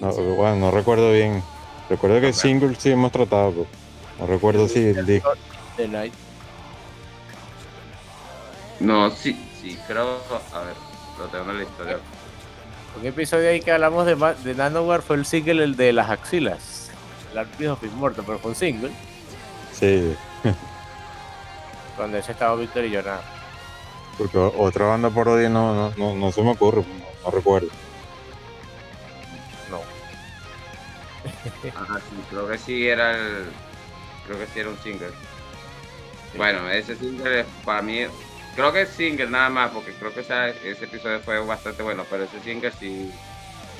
No, bueno, no recuerdo bien. Recuerdo que single sí hemos tratado, pero no recuerdo si el disco. The Night No, sí, sí, creo. A ver, lo tengo en la historia. Un episodio ahí que hablamos de, de Nanowar fue el single, el de las axilas. El Artist of Immortal, pero fue un single. Sí, Donde ese estaba Víctor y yo nada. porque otra banda parodia no, no, no, no se me ocurre, no, no recuerdo. No. Ajá, sí, creo que sí era el. Creo que sí era un single. Bueno, ese single es para mí. Creo que es single nada más, porque creo que esa- ese episodio fue bastante bueno, pero ese single sí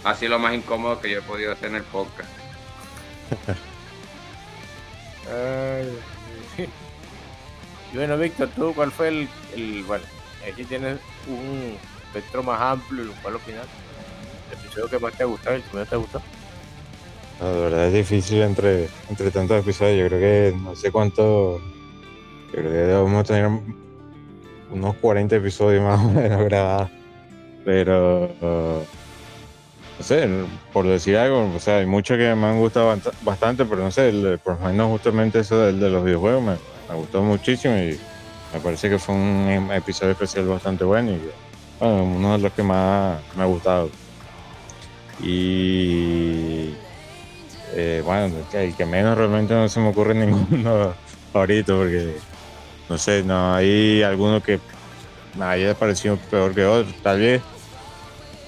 ha sido lo más incómodo que yo he podido hacer en el podcast. Y bueno, Víctor, ¿tú cuál fue el, el bueno, sí tienes un espectro más amplio, lo cual opinar? El episodio que más te ha gustado, el que menos te ha gustado. De verdad es difícil entre, entre tantos episodios. Yo creo que no sé cuánto. Yo creo que debemos tener unos 40 episodios más o menos grabados. Pero. No sé, por decir algo, o sea, hay muchos que me han gustado bast- bastante, pero no sé, por lo menos justamente eso del de los videojuegos me, gustó muchísimo y me parece que fue un em- episodio especial bastante bueno y bueno, uno de los que más me ha gustado. Y eh, bueno, el que menos realmente no se me ocurre ninguno ahorita porque no sé, no hay alguno que me haya parecido peor que otro. Tal vez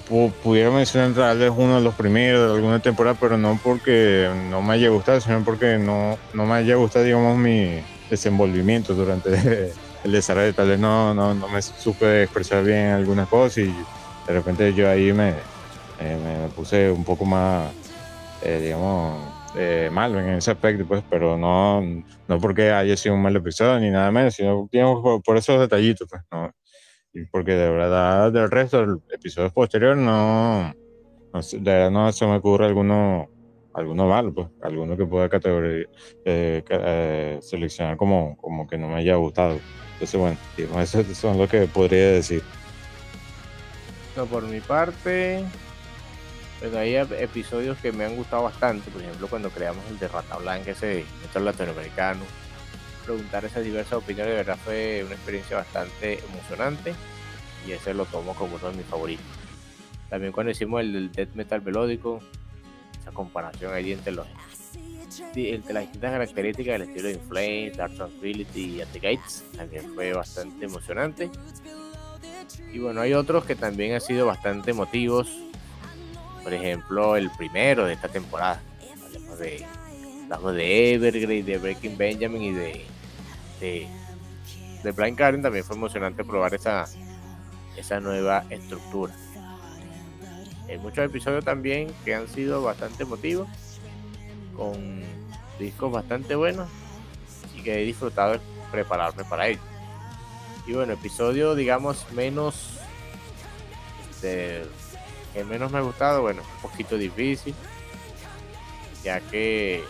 pudiera mencionar tal vez uno de los primeros de alguna temporada, pero no porque no me haya gustado, sino porque no, no me haya gustado, digamos, mi desenvolvimiento durante el desarrollo. Tal vez no, no, no me supe expresar bien algunas cosas y de repente yo ahí me, eh, me puse un poco más, eh, digamos, eh, malo en ese aspecto, pues, pero no, no porque haya sido un mal episodio ni nada menos, sino digamos, por, por esos detallitos, pues, no. Porque de verdad del resto del episodio posterior no, no de verdad no se me ocurre alguno, alguno malo, pues, alguno que pueda categorizar, eh, eh, seleccionar como, como que no me haya gustado. Entonces, bueno, digamos, esos son lo que podría decir. No, por mi parte, pues hay ep- episodios que me han gustado bastante. Por ejemplo, cuando creamos el de Rata Blanca, ese método latinoamericano. Preguntar esas diversas opiniones, de verdad fue una experiencia bastante emocionante. Y ese lo tomo como uno de mis favoritos. También cuando hicimos el death metal melódico, esa comparación ahí entre los entre las distintas características del estilo de Inflame, Dark Tranquility y At the Gates, también fue bastante emocionante. Y bueno, hay otros que también han sido bastante emotivos, Por ejemplo, el primero de esta temporada. Hablamos de, hablamos de Evergreen, de Breaking Benjamin y de, de, de Blind Guardian. También fue emocionante probar esa, esa nueva estructura. Hay muchos episodios también que han sido bastante emotivos, con discos bastante buenos y que he disfrutado de prepararme para ello. Y bueno, episodio digamos menos este, menos me ha gustado, bueno, un poquito difícil, ya que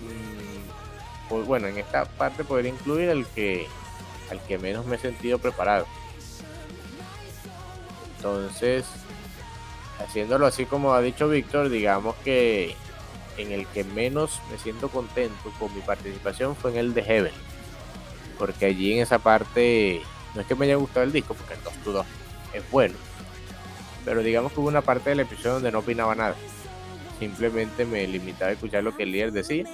mm, pues bueno, en esta parte podría incluir el que al que menos me he sentido preparado. Entonces, haciéndolo así como ha dicho Víctor, digamos que en el que menos me siento contento con mi participación fue en el de Heaven. Porque allí en esa parte, no es que me haya gustado el disco, porque el 2 to 2 es bueno. Pero digamos que hubo una parte del episodio donde no opinaba nada. Simplemente me limitaba a escuchar lo que el líder decía.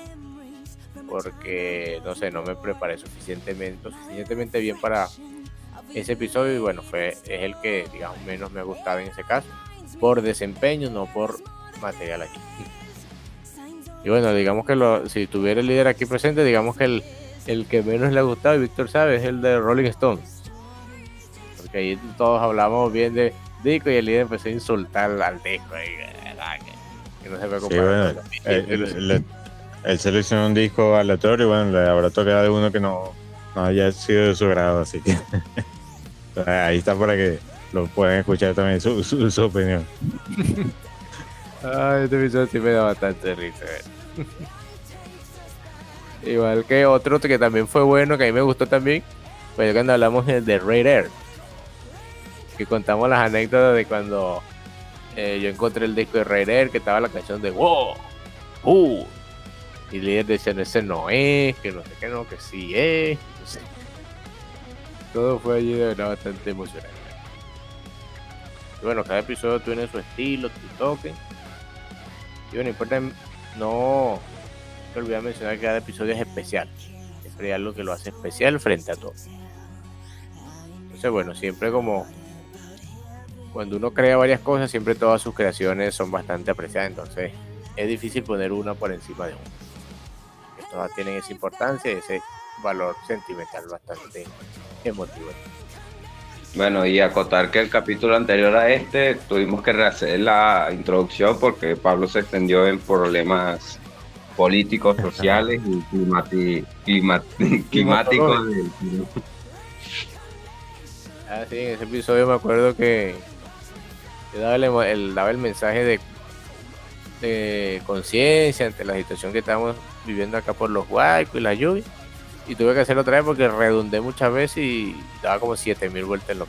Porque, no sé, no me preparé suficientemente, suficientemente bien para ese episodio. Y bueno, fue, es el que, digamos, menos me ha gustado en ese caso. Por desempeño, no por material aquí. Y bueno, digamos que lo, si tuviera el líder aquí presente, digamos que el, el que menos le ha gustado, y Víctor sabe, es el de Rolling Stones. Porque ahí todos hablamos bien de Disco y el líder empezó a insultar al disco. Y, que, no se sí, bueno, él, él, seleccionó un disco aleatorio y bueno, le habrá tocado uno que no, no haya sido de su grado, así que ahí está para que lo puedan escuchar también su, su, opinión. Ay, este episodio sí me da bastante risa. Igual que otro que también fue bueno, que a mí me gustó también, fue cuando hablamos de Ray Air. Que contamos las anécdotas de cuando eh, yo encontré el disco de Ray Air, que estaba la canción de Wow, uh, y el líder decía, ese no es, que no sé qué, no, que sí es. No sé. Todo fue allí de verdad bastante emocionante. Y bueno, cada episodio tiene su estilo, su toque. Y bueno, importa, no te olvidé mencionar que cada episodio es especial. Es algo que lo hace especial frente a todo. Entonces, bueno, siempre como cuando uno crea varias cosas, siempre todas sus creaciones son bastante apreciadas. Entonces, es difícil poner una por encima de una. Todas tienen esa importancia y ese valor sentimental bastante emotivo. Bueno, y acotar que el capítulo anterior a este tuvimos que rehacer la introducción porque Pablo se extendió en problemas políticos, sociales y climáticos. ah, sí, en ese episodio me acuerdo que daba el, daba el mensaje de, de conciencia ante la situación que estamos viviendo acá por los huaicos y la lluvia. Y tuve que hacerlo otra vez porque redundé muchas veces y daba como 7000 vueltas en lo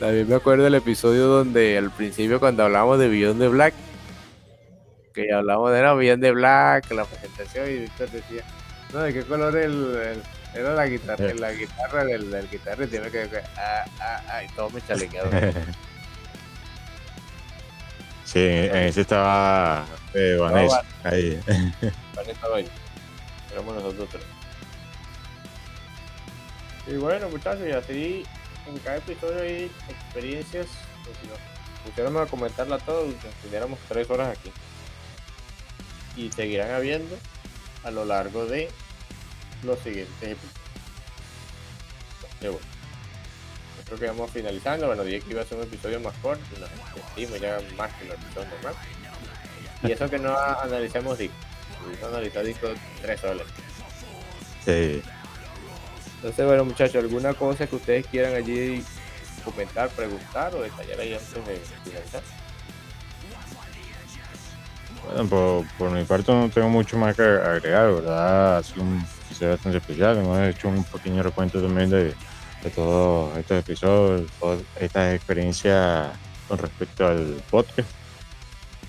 También me acuerdo del episodio donde al principio cuando hablábamos de Beyond de Black, que hablábamos de no, Beyond de Black, la presentación, y Víctor decía, no, ¿de qué color el, era la guitarra, la guitarra del, del guitarra y tiene que, ah, ah, ah, y todo me chalequeado. sí, en ese estaba eh, Vanessa, ahí. Vanessa estaba ahí nosotros tres. Y bueno, muchachos, y así en cada episodio hay experiencias. Pues, si nos pusiéramos a comentarla todo, nos tendríamos tres horas aquí. Y seguirán habiendo a lo largo de los siguientes episodios. bueno. Creo que vamos finalizando. Bueno, dije que iba a ser un episodio más corto. Nos sentimos ya más que los episodios normales. Y eso que no analicemos discos analizado tres soles. Sí. Entonces, bueno, muchachos, ¿alguna cosa que ustedes quieran allí comentar, preguntar o detallar ahí antes de finalizar? Bueno, por, por, mi parte no tengo mucho más que agregar, ¿verdad? Ha sido un episodio bastante especial. Hemos hecho un pequeño recuento también de, de todos estos episodios, estas experiencias con respecto al podcast.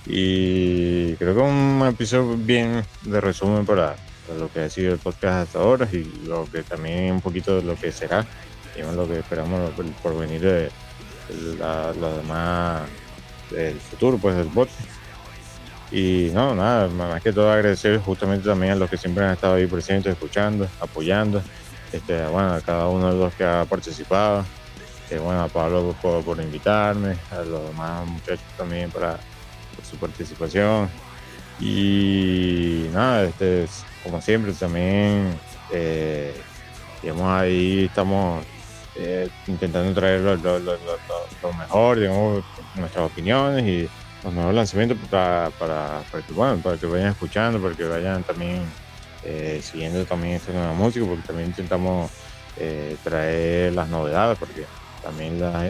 Y creo que un episodio bien de resumen para, lo que ha sido el podcast hasta ahora y lo que también un poquito de lo que será, digamos lo que esperamos por venir de, lo demás del futuro pues del podcast. Y no, nada, más que todo agradecer justamente también a los que siempre han estado ahí presentes, escuchando, apoyando, este, bueno, a cada uno de los que ha participado. Bueno, a Pablo por, por, invitarme, a los demás muchachos también para por su participación. Y nada, este, como siempre también, eh, digamos, ahí estamos eh, intentando traer lo, mejor, digamos, nuestras opiniones y los nuevos lanzamientos para, para, que, bueno, para que vayan escuchando, para que vayan también eh, siguiendo también esta nueva música, porque también intentamos eh, traer las novedades, porque también la,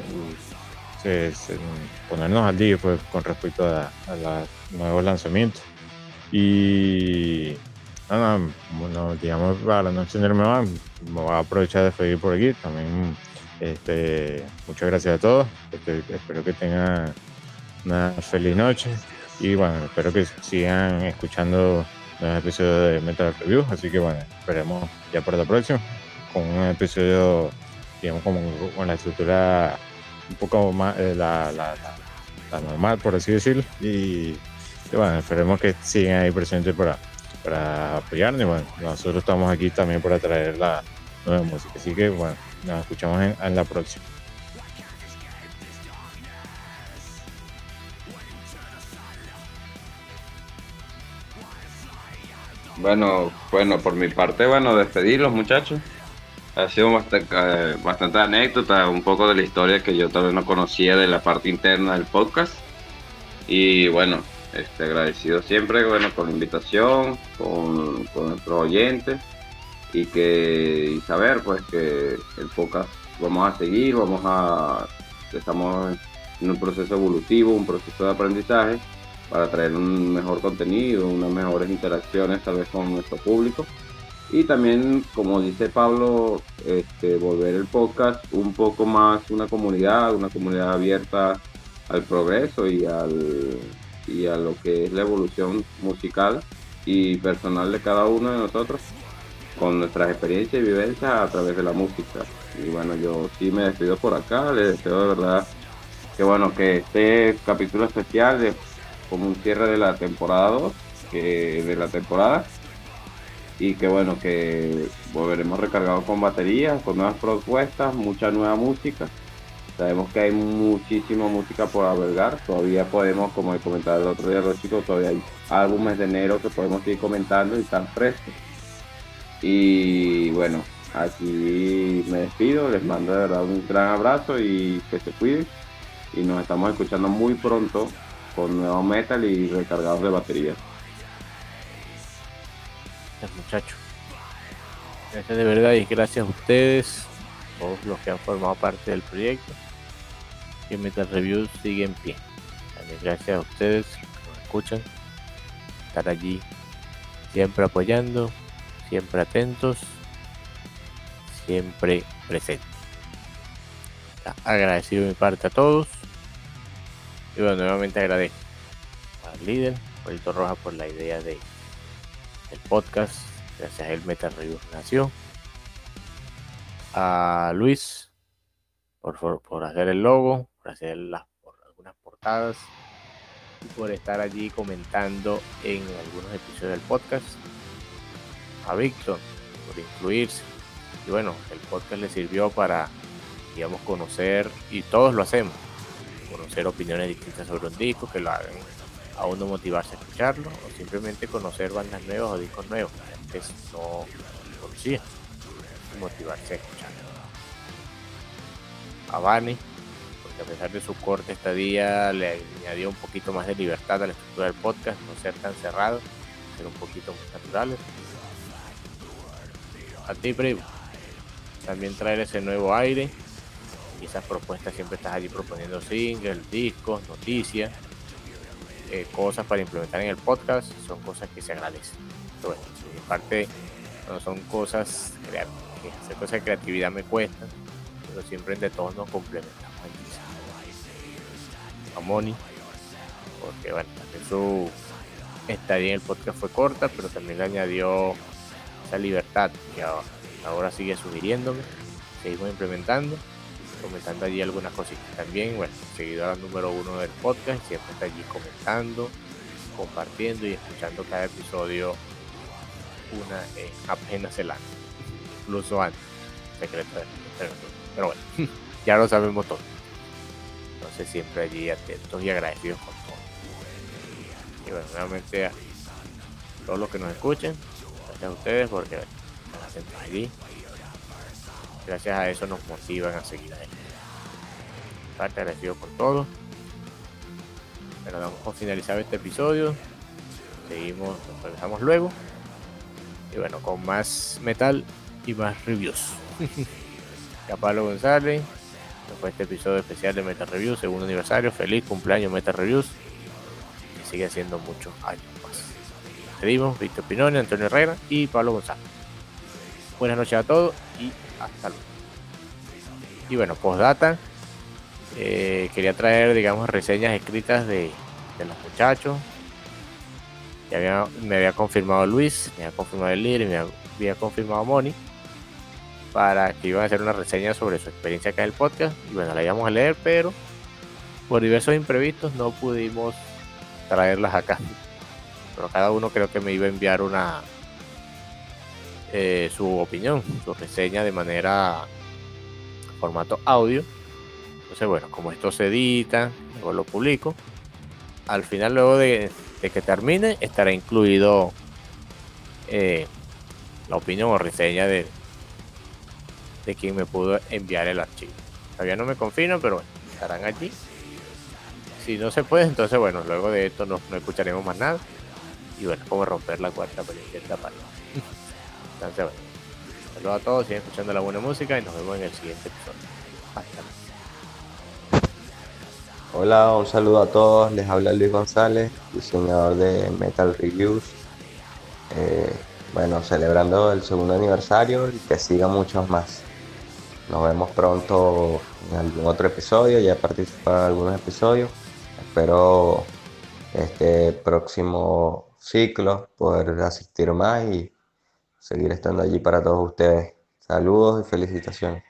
ponernos al día pues, con respecto a, los nuevos lanzamientos. Y nada, bueno, digamos, para no extenderme más, me voy a aprovechar de seguir por aquí. También, este, muchas gracias a todos. Este, espero que tengan una feliz noche. Y bueno, espero que sigan escuchando los episodios de Metal Review. Así que bueno, esperemos ya para la próxima con un episodio, digamos, como con la estructura un poco más, eh, la, la, normal, por así decirlo. Y bueno, esperemos que sigan ahí presentes para, para apoyarnos. Bueno, nosotros estamos aquí también para traer la nueva música. Así que bueno, nos escuchamos en, la próxima. Bueno, bueno, por mi parte, bueno, despedirlos muchachos. Ha sido bastante, eh, bastante anécdota, un poco de la historia que yo tal vez no conocía de la parte interna del podcast. Y bueno, este, agradecido siempre bueno, con la invitación, con, con nuestros oyentes y que y saber pues que el podcast vamos a seguir, vamos a estamos en un proceso evolutivo, un proceso de aprendizaje para traer un mejor contenido, unas mejores interacciones tal vez con nuestro público y también como dice Pablo, este, volver el podcast un poco más una comunidad, una comunidad abierta al progreso y al y a lo que es la evolución musical y personal de cada uno de nosotros con nuestras experiencias y vivencias a través de la música. Y bueno, yo sí me despido por acá, les deseo de verdad que bueno, que este capítulo especial es como un cierre de la temporada 2, que de la temporada, y que bueno, que volveremos recargados con baterías, con nuevas propuestas, mucha nueva música Sabemos que hay muchísima música por albergar. Todavía podemos, como he comentado el otro día los chicos, todavía hay álbumes de enero que podemos ir comentando y están frescos. Y bueno, aquí me despido. Les mando de verdad un gran abrazo y que se cuiden. Y nos estamos escuchando muy pronto con nuevo metal y recargados de batería. Muchachos. Gracias de verdad y gracias a ustedes, todos los que han formado parte del proyecto que Metal Review sigue en pie. También gracias a ustedes que nos escuchan, estar allí siempre apoyando, siempre atentos, siempre presentes. Agradecido de mi parte a todos. Nuevamente agradezco al líder, Juanito Roja, por la idea de el podcast. Gracias a él Metal Review nació. A Luis por, por hacer el logo hacer las, por algunas portadas y por estar allí comentando en algunos episodios del podcast. A Víctor por incluirse. Y bueno, el podcast le sirvió para, digamos, conocer, y todos lo hacemos, conocer opiniones distintas sobre un disco, que lo hagan a uno motivarse a escucharlo, o simplemente conocer bandas nuevas o discos nuevos que no motivarse a escucharlo. A Vani a pesar de su corta estadía le añadió un poquito más de libertad a la estructura del podcast, no ser tan cerrado, ser un poquito más naturales. A ti, primo, también traer ese nuevo aire y esas propuestas siempre estás allí proponiendo singles, discos, noticias, eh, cosas para implementar en el podcast, son cosas que se agradecen. Pero bueno, en parte no son cosas que hacer cosas de creatividad me cuesta, pero siempre de todos nos complementamos a Moni, porque bueno, su estadía en el podcast fue corta, pero también le añadió esa libertad que ahora, sigue sugiriéndome, seguimos implementando, comentando allí algunas cositas. También, bueno, seguidora número uno del podcast, siempre está allí comentando, compartiendo y escuchando cada episodio una apenas el año, incluso antes, secreto pero bueno. ya lo sabemos todo. Entonces siempre allí atentos y agradecidos con todo. Y bueno, nuevamente a todos los que nos escuchen, gracias a ustedes porque están allí. Gracias a eso nos motivan a seguir adelante. Parte agradecido por todo. Pero damos por finalizado este episodio. Seguimos, nos regresamos luego. Y bueno, con más metal y más reviews. ya Pablo González. Fue este episodio especial de Meta Reviews, segundo aniversario. Feliz cumpleaños Meta Reviews. Que sigue siendo muchos años más. Pedimos Víctor Pinone, Antonio Herrera y Pablo González. Buenas noches a todos hasta luego. Y bueno, postdata. Eh, quería traer, digamos, reseñas escritas de, los muchachos. Me había confirmado Luis, me había confirmado el líder y me había confirmado Moni para que iban a hacer una reseña sobre su experiencia acá en el podcast. Y bueno, la íbamos a leer, pero por diversos imprevistos no pudimos traerlas acá. Pero cada uno creo que me iba a enviar una eh, su opinión, su reseña de manera formato audio. Entonces, bueno, como esto se edita, luego lo publico. Al final, luego de, que termine, estará incluido eh, la opinión o reseña de, de quien me pudo enviar el archivo. Todavía no me confino, pero bueno, estarán allí. Si no se puede, entonces bueno, luego de esto no, escucharemos más nada. Y bueno, como romper la cuarta pared. Entonces bueno, saludos a todos, siguen escuchando la buena música y nos vemos en el siguiente episodio. Hasta Hola, un saludo a todos, les habla Luis González, diseñador de Metal Reviews. Eh, bueno, celebrando el segundo aniversario y que sigan muchos más. Nos vemos pronto en algún otro episodio, ya he participado en algunos episodios. Espero este próximo ciclo poder asistir más y seguir estando allí para todos ustedes. Saludos y felicitaciones.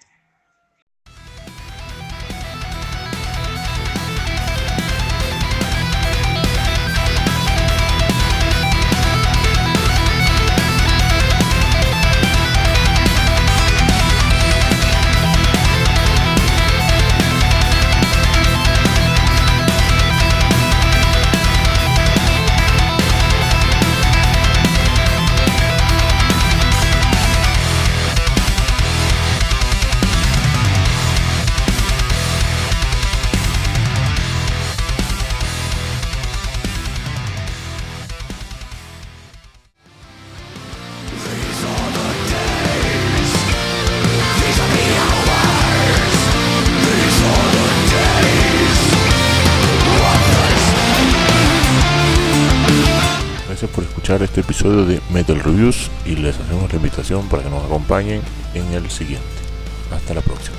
De Metal Reviews y les hacemos la invitación para que nos acompañen en el siguiente. Hasta la próxima.